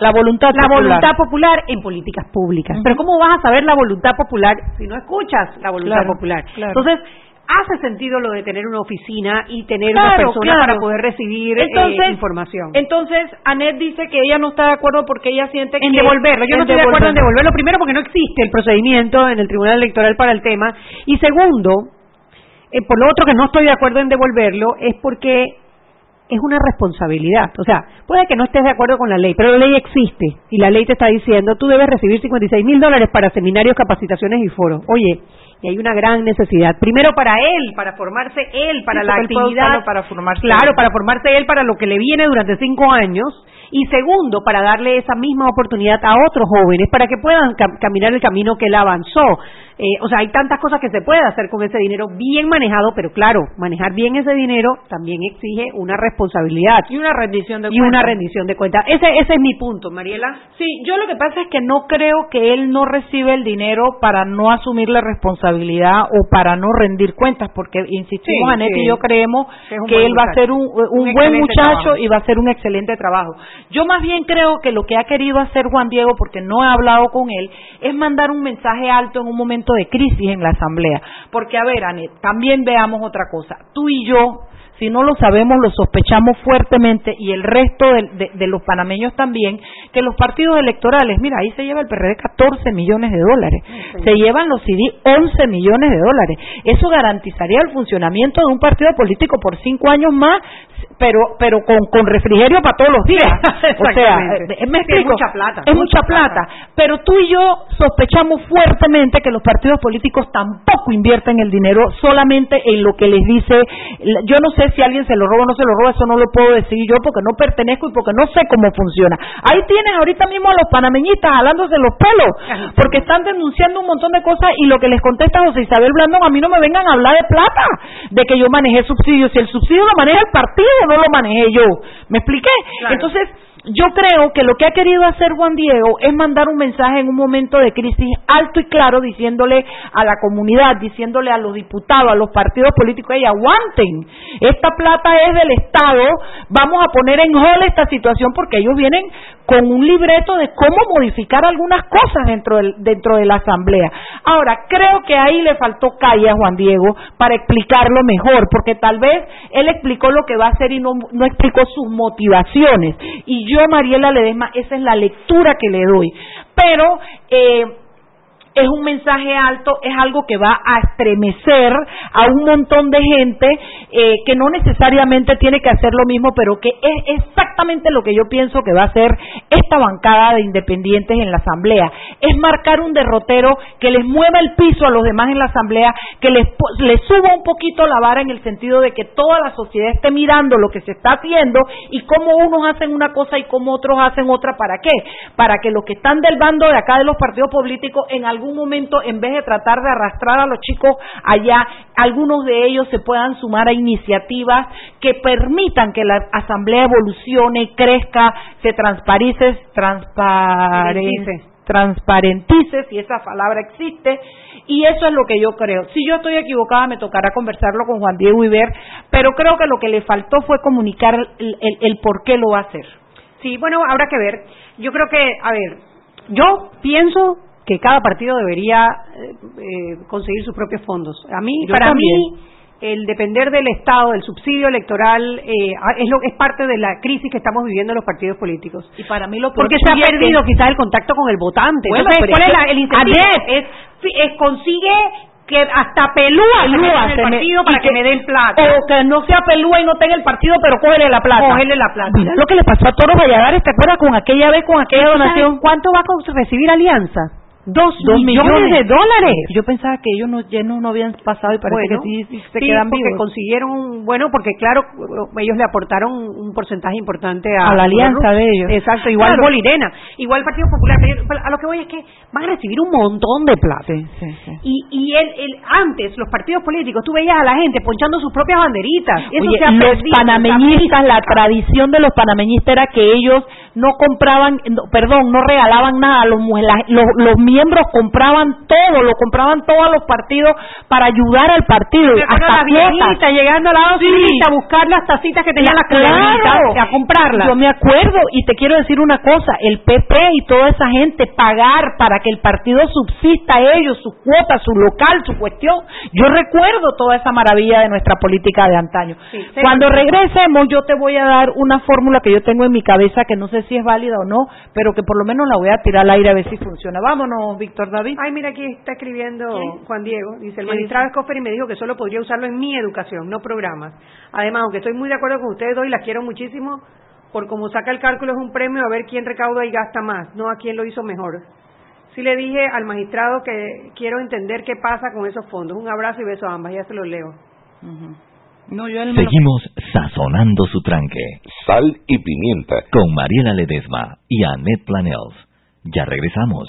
la voluntad la popular. voluntad popular en políticas públicas. Pero ¿cómo vas a saber la voluntad popular si no escuchas la voluntad popular? Entonces, hace sentido lo de tener una oficina y tener una persona para poder recibir eh, información. Entonces, Anet dice que ella no está de acuerdo porque ella siente que... En devolverlo. Yo no estoy de acuerdo en devolverlo. Primero, porque no existe el procedimiento en el Tribunal Electoral para el tema. Y segundo, eh, por lo otro que no estoy de acuerdo en devolverlo, es porque es una responsabilidad. O sea, puede que no estés de acuerdo con la ley, pero la ley existe y la ley te está diciendo tú debes recibir 56 mil dólares para seminarios, capacitaciones y foros. Oye, y hay una gran necesidad. Primero para él, para formarse él, para la actividad, para formarse. Claro, para formarse él para lo que le viene durante cinco años y segundo, para darle esa misma oportunidad a otros jóvenes para que puedan caminar el camino que él avanzó. Eh, o sea, hay tantas cosas que se puede hacer con ese dinero bien manejado, pero claro, manejar bien ese dinero también exige una responsabilidad. Y una rendición de cuentas. Y una rendición de cuentas. Ese, ese es mi punto, Mariela. Sí, yo lo que pasa es que no creo que él no recibe el dinero para no asumir la responsabilidad o para no rendir cuentas, porque insistimos, Anet y yo creemos que, él va a ser un, buen muchacho y va a hacer un excelente trabajo. Yo más bien creo que lo que ha querido hacer Juan Diego, porque no he hablado con él, es mandar un mensaje alto en un momento de crisis en la Asamblea. Porque, a ver, Anet, también veamos otra cosa. Tú y yo, si no lo sabemos, lo sospechamos fuertemente y el resto de, los panameños también, que los partidos electorales, mira, ahí se lleva el PRD 14 millones de dólares, se llevan los CD 11 millones de dólares. Eso garantizaría el funcionamiento de un partido político por cinco años más pero pero con, con refrigerio para todos los días. o sea, es mucha plata. Es mucha, plata. Pero tú y yo sospechamos fuertemente que los partidos políticos tampoco invierten el dinero solamente en lo que les dice. Yo no sé si alguien se lo roba o no se lo roba, eso no lo puedo decir yo porque no pertenezco y porque no sé cómo funciona. Ahí tienes ahorita mismo a los panameñistas jalándose los pelos porque están denunciando un montón de cosas y lo que les contesta José Isabel Blandón, a mí no me vengan a hablar de plata, de que yo manejé subsidios. Si el subsidio lo maneja el partido, no lo manejé yo. ¿Me expliqué? Entonces, yo creo que lo que ha querido hacer Juan Diego es mandar un mensaje en un momento de crisis alto y claro diciéndole a la comunidad, diciéndole a los diputados, a los partidos políticos, hey, aguanten, esta plata es del Estado, vamos a poner en hold esta situación porque ellos vienen con un libreto de cómo modificar algunas cosas dentro, del, dentro de la Asamblea. Ahora, creo que ahí le faltó calle a Juan Diego para explicarlo mejor, porque tal vez él explicó lo que va a hacer y no, no explicó sus motivaciones. Y yo, Mariela Ledesma, esa es la lectura que le doy. Pero eh, es un mensaje alto, es algo que va a estremecer a un montón de gente eh, que no necesariamente tiene que hacer lo mismo, pero que es exactamente lo que yo pienso que va a hacer esta bancada de independientes en la Asamblea. Es marcar un derrotero que les mueva el piso a los demás en la Asamblea, que les, les suba un poquito la vara en el sentido de que toda la sociedad esté mirando lo que se está haciendo y cómo unos hacen una cosa y cómo otros hacen otra. ¿Para qué? Para que los que están del bando de acá de los partidos políticos en algún momento, en vez de tratar de arrastrar a los chicos allá, algunos de ellos se puedan sumar a iniciativas que permitan que la asamblea evolucione, crezca, se transparece, transparentice, transparentice, si esa palabra existe, y eso es lo que yo creo. Si yo estoy equivocada, me tocará conversarlo con Juan Diego Iber, pero creo que lo que le faltó fue comunicar el, el por qué lo va a hacer. Sí, bueno, habrá que ver. Yo creo que, a ver, yo pienso que cada partido debería eh, eh, conseguir sus propios fondos. A mí, para mí, el depender del Estado, del subsidio electoral, eh, es lo es parte de la crisis que estamos viviendo en los partidos políticos. Y para mí lo porque se ha perdido quizás el contacto con el votante. ¿cuál es el incentivo? es consigue que hasta pelúa, pelúa el partido para que, me den plata. O que no sea pelúa y no tenga el partido, pero cógele la plata. Cógele la plata. Mira lo que le pasó a Toro Valladares, ¿te acuerdas con aquella vez, con aquella donación? ¿Cuánto va a recibir Alianza? Dos, millones, de dólares. Yo pensaba que ellos no, ya no, habían pasado y parece que sí, se quedan porque consiguieron, bueno, porque claro, ellos le aportaron un porcentaje importante a, la alianza de ellos. Exacto, igual Bolirena, igual Partido Popular. A lo que voy es que van a recibir un montón de plata. Y, y el, el, antes, los partidos políticos, tú veías a la gente ponchando sus propias banderitas. Eso los panameñistas, la tradición de los panameñistas era que ellos no compraban, perdón, no regalaban nada, los, los, los miembros compraban todo, lo compraban todos los partidos para ayudar al partido. hasta la llegando a la a buscar las tacitas que tenían las claro, a comprarlas. Yo me acuerdo y te quiero decir una cosa, el PP y toda esa gente pagar para que el partido subsista a ellos, su cuota, su local, su cuestión. Yo recuerdo toda esa maravilla de nuestra política de antaño. Cuando regresemos yo te voy a dar una fórmula que yo tengo en mi cabeza que no sé si es válida o no, pero que por lo menos la voy a tirar al aire a ver si funciona. Vámonos Víctor David. Ay, mira, aquí está escribiendo Juan Diego. Dice, el magistrado Escoferi me dijo que solo podría usarlo en mi educación, no programas. Además, aunque estoy muy de acuerdo con ustedes dos y las quiero muchísimo, por como saca el cálculo es un premio a ver quién recauda y gasta más, no a quién lo hizo mejor. Sí le dije al magistrado que quiero entender qué pasa con esos fondos. Un abrazo y beso a ambas, ya se los leo. No, yo Seguimos sazonando su tranque. Sal y pimienta. Con Mariela Ledesma y Annette Planels. Ya regresamos.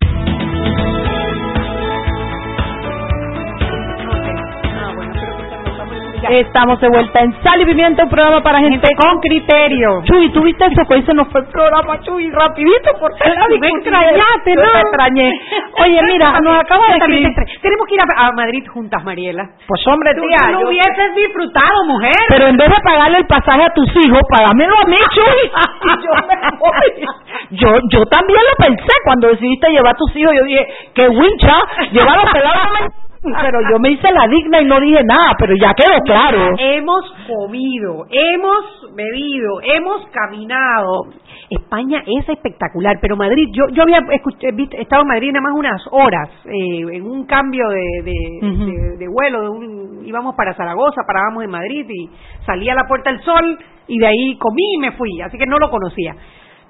Estamos de vuelta en Sal y Pimienta, un programa para gente, con criterio. Chuy, ¿tuviste eso? Que ese no fue el programa, Chuy, rapidito, porque la Me extrañaste, ¿no? Me extrañé. Oye, mira, nos acaba de escribir... Tenemos que ir a, a Madrid juntas, Mariela. Pues hombre, Tú tía, no yo- hubieses disfrutado, mujer. Pero en vez de pagarle el pasaje a tus hijos, págamelo a mí, Chuy. yo me voy. Yo, yo también lo pensé cuando decidiste llevar a tus hijos. Yo dije, qué wincha, llevar a los pelados. Pero yo me hice la digna y no dije nada, pero ya quedó claro. Hemos comido, hemos bebido, hemos caminado. España es espectacular, pero Madrid, yo yo había eh, visto- estado en Madrid nada más unas horas, eh, en un cambio de, de, Ujú. de- de vuelo, de un- íbamos para Zaragoza, parábamos en Madrid y salí a la Puerta del Sol y de ahí comí y me fui, así que no lo conocía.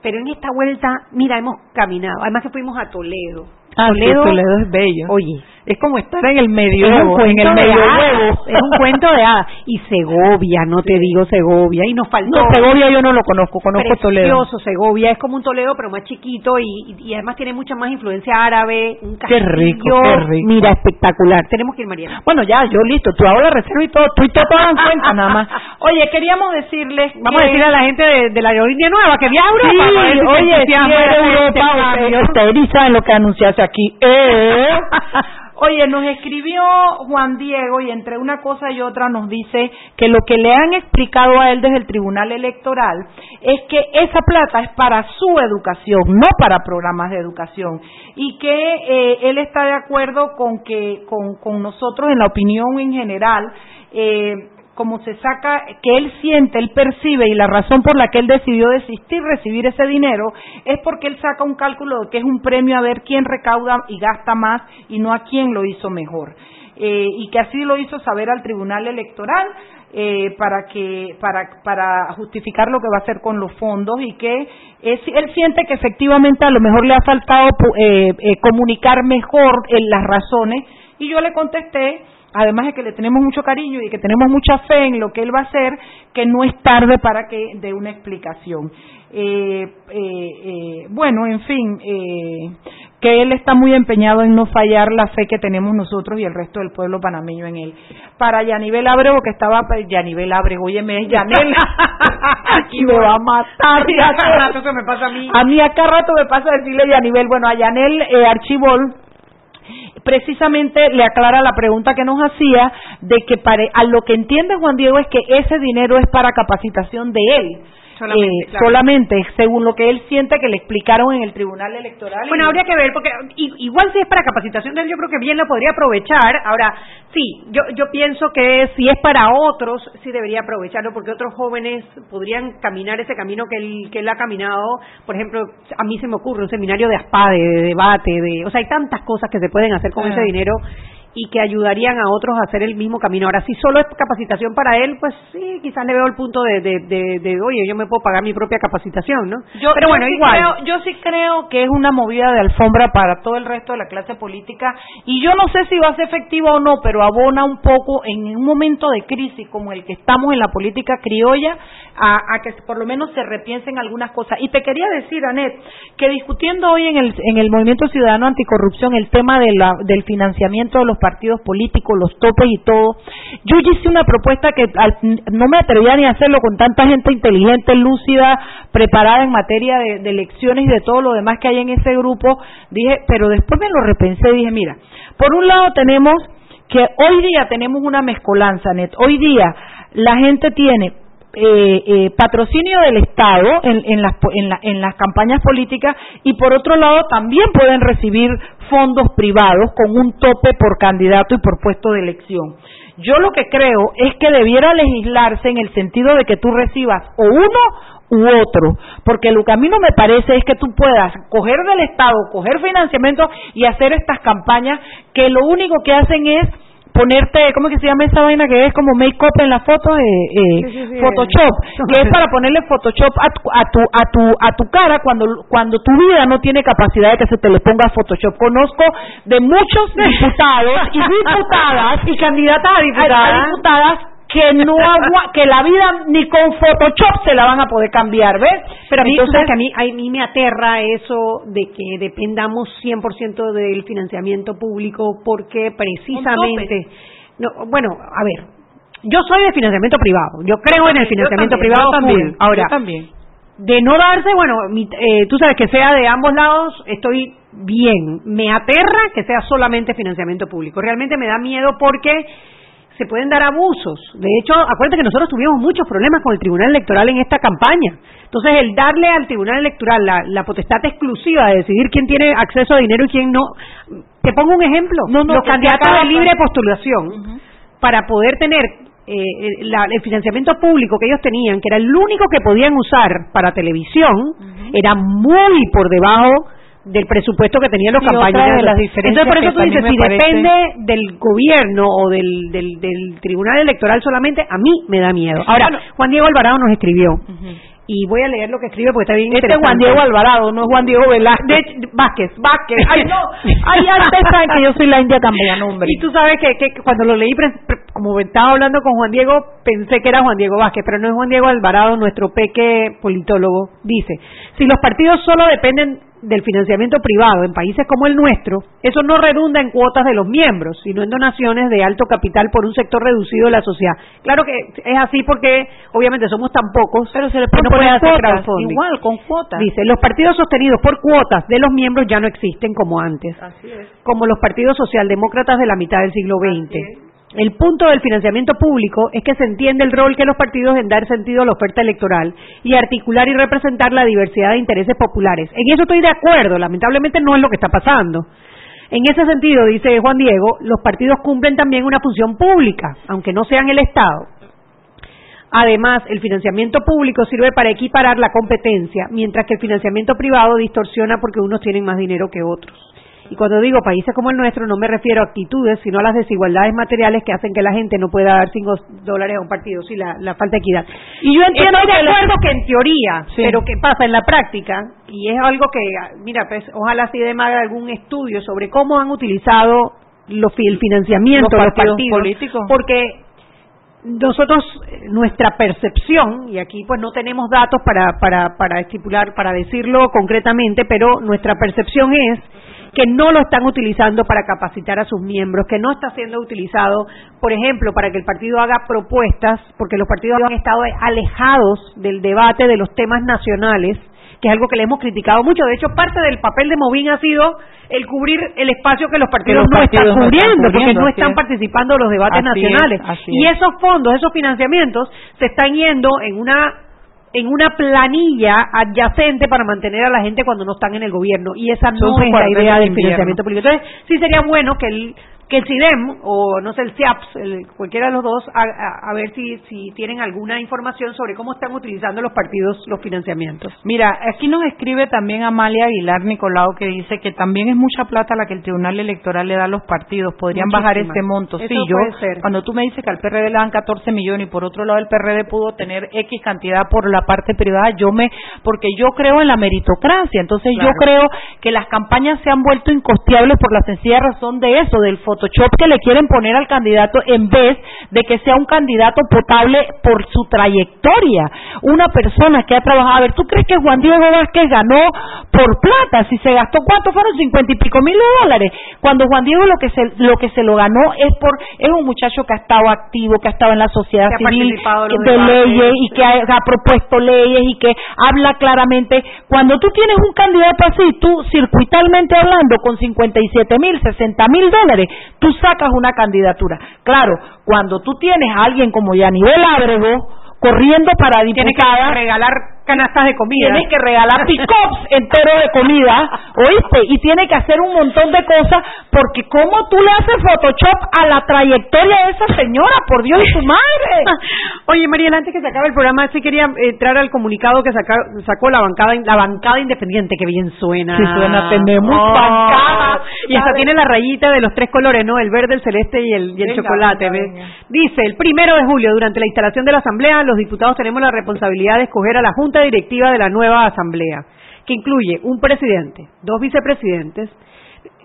Pero en esta vuelta, mira, hemos caminado, además que fuimos a Toledo. Ah, sí, Toledo es bello. Oye, Es como estar en el es un medioevo, en el hadas, es un cuento de hadas. Y Segovia, no te digo Segovia, y nos faltó. No, Segovia yo no lo conozco, conozco Toledo. Precioso, Segovia es como un Toledo pero más chiquito y, y además tiene mucha más influencia árabe, un Qué rico, qué rico. Mira, espectacular. Tenemos que ir, Mariana. Bueno, ya, yo listo, tú ahora reserva y todo, tú y todo en cuenta nada más. Oye, queríamos decirles Vamos a decirle a la gente de, de la aerolínea nueva que viaja a Europa. Si se oye, Europa, ustedes saben lo que anunciaste aquí. ¿Eh? Oye, nos escribió Juan Diego y entre una cosa y otra nos dice que lo que le han explicado a él desde el Tribunal Electoral es que esa plata es para su educación, no para programas de educación, y que eh, él está de acuerdo con que con, con nosotros en la opinión en general. Eh, como se saca, que él siente, él percibe y la razón por la que él decidió desistir recibir ese dinero es porque él saca un cálculo de que es un premio a ver quién recauda y gasta más y no a quién lo hizo mejor. Eh, y que así lo hizo saber al Tribunal Electoral eh, para que para para justificar lo que va a hacer con los fondos y que él siente que efectivamente a lo mejor le ha faltado eh, eh, comunicar mejor las razones Y yo le contesté además de que le tenemos mucho cariño y que tenemos mucha fe en lo que él va a hacer, que no es tarde para que dé una explicación. Eh, eh, eh, bueno, en fin, que él está muy empeñado en no fallar la fe que tenemos nosotros y el resto del pueblo panameño en él. Para Yanivel Abrego, que estaba, pues, Yanivel Abrego, óyeme, es Yanel, aquí me va a matar. A cada rato se me pasa a mí. A mí acá rato me pasa decirle Yanivel, bueno, a Yanel Archibol, precisamente le aclara la pregunta que nos hacía de que a lo que entiende Juan Diego es que ese dinero es para capacitación de él Solamente, eh, solamente, según lo que él siente que le explicaron en el Tribunal Electoral. Bueno, habría que ver, porque igual si es para capacitación de él, yo creo que bien lo podría aprovechar. Ahora, sí, yo, yo pienso que si es para otros, sí debería aprovecharlo, porque otros jóvenes podrían caminar ese camino que él, que él ha caminado. Por ejemplo, a mí se me ocurre un seminario de ASPADE, de debate, de, o sea, hay tantas cosas que se pueden hacer con ese dinero y que ayudarían a otros a hacer el mismo camino. Ahora, si solo es capacitación para él, pues sí, quizás le veo el punto de, de, de, oye, yo me puedo pagar mi propia capacitación, ¿no? Yo, Pero bueno, igual. yo sí creo que es una movida de alfombra para todo el resto de la clase política y yo no sé si va a ser efectivo o no, pero abona un poco en un momento de crisis como el que estamos en la política criolla a, a que por lo menos se repiensen algunas cosas. Y te quería decir, Anet, que discutiendo hoy en el, en el Movimiento Ciudadano Anticorrupción el tema de la, del financiamiento de los partidos políticos, los topes y todo. Yo hice una propuesta que no me atrevía ni a hacerlo con tanta gente inteligente, lúcida, preparada en materia de, elecciones y de todo lo demás que hay en ese grupo. Dije, pero después me lo repensé, dije, mira, por un lado tenemos que hoy día tenemos una mezcolanza, Net. Hoy día la gente tiene eh, eh, patrocinio del Estado en, las, en, las campañas políticas y por otro lado también pueden recibir fondos privados con un tope por candidato y por puesto de elección. Yo lo que creo es que debiera legislarse en el sentido de que tú recibas o uno u otro, porque lo que a mí no me parece es que tú puedas coger del Estado, coger financiamiento y hacer estas campañas que lo único que hacen es ponerte, ¿cómo que se llama esa vaina que es como make-up en la foto? Eh, eh Photoshop, que es para ponerle Photoshop a tu, a tu, a tu, a tu cara cuando, cuando tu vida no tiene capacidad de que se te le ponga Photoshop. Conozco de muchos diputados y diputadas y candidatas a diputadas que no agua, que la vida ni con Photoshop se la van a poder cambiar, ¿ves? Pero a mí, Entonces, que a mí, a mí me aterra eso de que dependamos 100% del financiamiento público porque precisamente no, bueno, a ver, yo soy de financiamiento privado, yo creo en el financiamiento privado también, Ahora, también. de no darse, bueno, eh, tú sabes que sea de ambos lados, estoy bien. Me aterra que sea solamente financiamiento público. Realmente me da miedo porque se pueden dar abusos. De hecho, acuérdate que nosotros tuvimos muchos problemas con el Tribunal Electoral en esta campaña. Entonces, el darle al Tribunal Electoral la, potestad exclusiva de decidir quién tiene acceso a dinero y quién no. Te pongo un ejemplo. No, Los candidatos de libre postulación, para poder tener eh, el financiamiento público que ellos tenían, que era el único que podían usar para televisión, era muy por debajo del presupuesto que tenían los campañas. De las Entonces, por eso tú dices, si depende del gobierno o del, del, Tribunal Electoral solamente, a mí me da miedo. Ahora, Juan Diego Alvarado nos escribió. Y voy a leer lo que escribe porque está bien Este es Juan Diego Alvarado, no es Juan Diego Velázquez. Vázquez, Vázquez. Ay, no. Ay, antes saben que yo soy la India cambiando hombre. Y tú sabes que, que cuando lo leí, como estaba hablando con Juan Diego, pensé que era Juan Diego Vázquez, pero no es Juan Diego Alvarado, nuestro peque politólogo. Dice, si los partidos solo dependen del financiamiento privado en países como el nuestro, eso no redunda en cuotas de los miembros, sino en donaciones de alto capital por un sector reducido de la sociedad. Claro que es así porque obviamente somos tan pocos, pero se les puede hacer crowdfunding. Igual, con cuotas. Dice, los partidos sostenidos por cuotas de los miembros ya no existen como antes, así es. como los partidos socialdemócratas de la mitad del siglo XX. El punto del financiamiento público es que se entiende el rol que los partidos en dar sentido a la oferta electoral y articular y representar la diversidad de intereses populares. En eso estoy de acuerdo, lamentablemente no es lo que está pasando. En ese sentido, dice Juan Diego, los partidos cumplen también una función pública, aunque no sean el Estado. Además, el financiamiento público sirve para equiparar la competencia, mientras que el financiamiento privado distorsiona porque unos tienen más dinero que otros. Y cuando digo países como el nuestro, no me refiero a actitudes, sino a las desigualdades materiales que hacen que la gente no pueda dar cinco dólares a un partido, sí, la, falta de equidad. Y yo entiendo Estoy de acuerdo que en teoría, pero que pasa en la práctica, y es algo que, mira, pues ojalá sí de algún estudio sobre cómo han utilizado los, el financiamiento Los de los partidos partidos políticos. porque nosotros eh, nuestra percepción y aquí pues no tenemos datos para para para estipular para decirlo concretamente pero nuestra percepción es que no lo están utilizando para capacitar a sus miembros, que no está siendo utilizado, por ejemplo, para que el partido haga propuestas, porque los partidos han estado alejados del debate de los temas nacionales, que es algo que le hemos criticado mucho. De hecho, parte del papel de Movín ha sido el cubrir el espacio que los partidos, los no, partidos están no están cubriendo, porque no están es. participando en los debates Así nacionales. y es. esos fondos, esos financiamientos, se están yendo en una en una planilla adyacente para mantener a la gente cuando no están en el gobierno y esa no es la idea de del financiamiento político. Entonces, sí sería bueno que el que el CIDEM o no sé el CIAPS, el- cualquiera de los dos, a, a- a ver si si tienen alguna información sobre cómo están utilizando los partidos los financiamientos. Mira, aquí nos escribe también Amalia Aguilar Nicolau que dice que también es mucha plata la que el Tribunal Electoral le da a los partidos. Podrían bajar este monto. Eso sí, yo, puede ser. cuando tú me dices que al PRD le dan 14 millones y por otro lado el PRD pudo tener X cantidad por la parte privada, yo me, porque yo creo en la meritocracia. Entonces Claro. yo creo que las campañas se han vuelto incosteables por la sencilla razón de eso, del Photoshop que le quieren poner al candidato en vez de que sea un candidato potable por su trayectoria. Una persona que ha trabajado, a ver, ¿tú crees que Juan Diego Vázquez ganó por plata? Si se gastó, ¿cuánto fueron? Cincuenta y pico mil dólares. Cuando Juan Diego lo que se, lo que se lo ganó es por, es un muchacho que ha estado activo, que ha estado en la sociedad Que civil, de debates. leyes y que ha, ha propuesto leyes y que habla claramente. Cuando tú tienes un candidato así, tú circuitalmente hablando con 57 mil, 60 mil dólares, tú sacas una candidatura. Claro, cuando tú tienes a alguien como Yanivel Ábrego corriendo para Tienes diputada, que regalar canastas de comida. tiene que regalar pick-ups enteros de comida, ¿oíste? Y tiene que hacer un montón de cosas, porque ¿cómo tú le haces Photoshop a la trayectoria de esa señora? Por Dios y su madre. Oye, Mariela, antes que se acabe el programa, sí quería entrar al comunicado que saca- sacó la bancada la bancada independiente, que bien suena. Sí suena, tenemos Oh. bancada. Y hasta tiene la rayita de los tres colores, ¿no? El verde, el celeste y el, y el Venga, chocolate. venga. Dice, el primero de julio, durante la instalación de la Asamblea, los diputados tenemos la responsabilidad de escoger a la Junta Directiva de la nueva Asamblea, que incluye un presidente, dos vicepresidentes,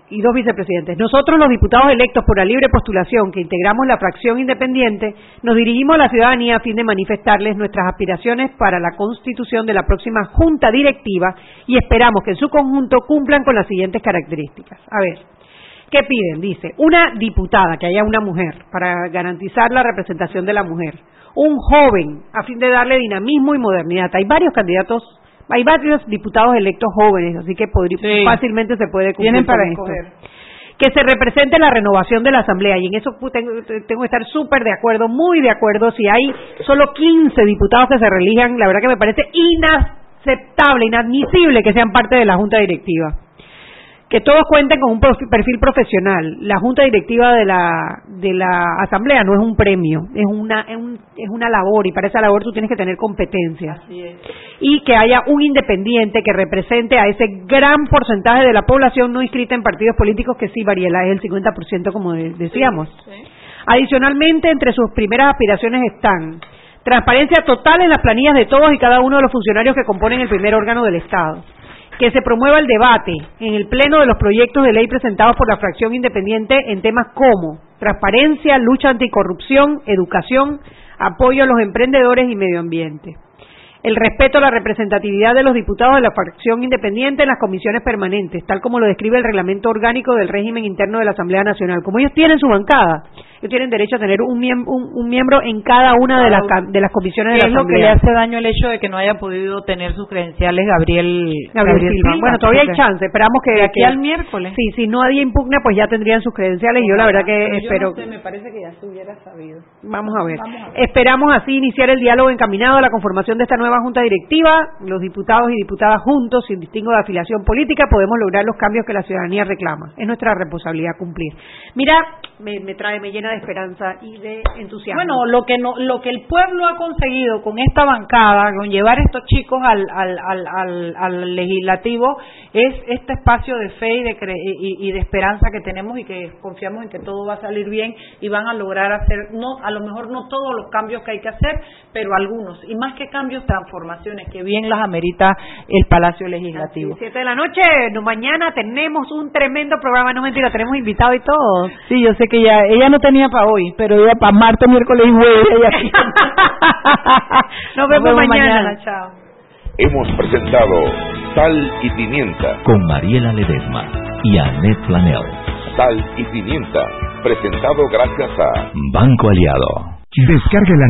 y dos vicepresidentes. Nosotros, los diputados electos por la libre postulación que integramos la fracción independiente, nos dirigimos a la ciudadanía a fin de manifestarles nuestras aspiraciones para la constitución de la próxima Junta Directiva y esperamos que en su conjunto cumplan con las siguientes características. A ver, ¿qué piden? Dice, una diputada, que haya una mujer, para garantizar la representación de la mujer. Un joven, a fin de darle dinamismo y modernidad. Hay varios candidatos hay varios diputados electos jóvenes, así que Sí. fácilmente se puede cumplir para con esto. Que se represente la renovación de la Asamblea, y en eso tengo, tengo que estar súper de acuerdo, muy de acuerdo. Si hay solo 15 diputados que se reelijan, la verdad que me parece inaceptable, inadmisible que sean parte de la Junta Directiva que todos cuenten con un perfil profesional. La junta directiva de la de la asamblea no es un premio, es una es, un- es una labor y para esa labor tú tienes que tener competencias. Y que haya un independiente que represente a ese gran porcentaje de la población no inscrita en partidos políticos que sí, Mariela, es el 50% como de- decíamos. Adicionalmente, entre sus primeras aspiraciones están transparencia total en las planillas de todos y cada uno de los funcionarios que componen el primer órgano del Estado que se promueva el debate en el pleno de los proyectos de ley presentados por la fracción independiente en temas como transparencia, lucha anticorrupción, educación, apoyo a los emprendedores y medio ambiente. El respeto a la representatividad de los diputados de la fracción independiente en las comisiones permanentes, tal como lo describe el reglamento orgánico del régimen interno de la Asamblea Nacional. Como ellos tienen su bancada, ellos tienen derecho a tener un, miem- un- un miembro en cada una de las, ca- de las comisiones de ¿Qué la es lo que Asamblea. le hace daño el hecho de que no haya podido tener sus credenciales Gabriel, Gabriel Silva. Bueno, todavía hay chance. Esperamos que De aquí que- al miércoles. Sí, si no nadie impugna, pues ya tendrían sus credenciales. y yo la verdad que Pero yo espero. no sé, me parece que ya se hubiera sabido. Vamos a ver. Vamos a ver. Esperamos así iniciar el diálogo encaminado a la conformación de esta nueva junta directiva. Los diputados y diputadas juntos, sin distingo de afiliación política, podemos lograr los cambios que la ciudadanía reclama. Es nuestra responsabilidad cumplir. Mira, me, me trae, me llena de esperanza y de entusiasmo. Bueno, lo que no, lo que el pueblo ha conseguido con esta bancada, con llevar estos chicos al, al, al, al, al legislativo, es este espacio de fe y de, cre- y, y de esperanza que tenemos y que confiamos en que todo va a salir bien y van a lograr hacer, no, a lo mejor no todos los cambios que hay que hacer, pero algunos. Y más que cambios, transformaciones que bien las amerita el Palacio Legislativo. Siete de la noche, no, mañana tenemos un tremendo programa, no mentira, tenemos invitado y todo. Sí, yo sé que ya, ella no tenía para hoy, pero ella para martes, miércoles y jueves. Ella... Nos vemos, mañana. Chao. Hemos presentado Sal y Pimienta con Mariela Ledesma y Annette Planel. Sal y Pimienta, presentado gracias a Banco Aliado. Descarga la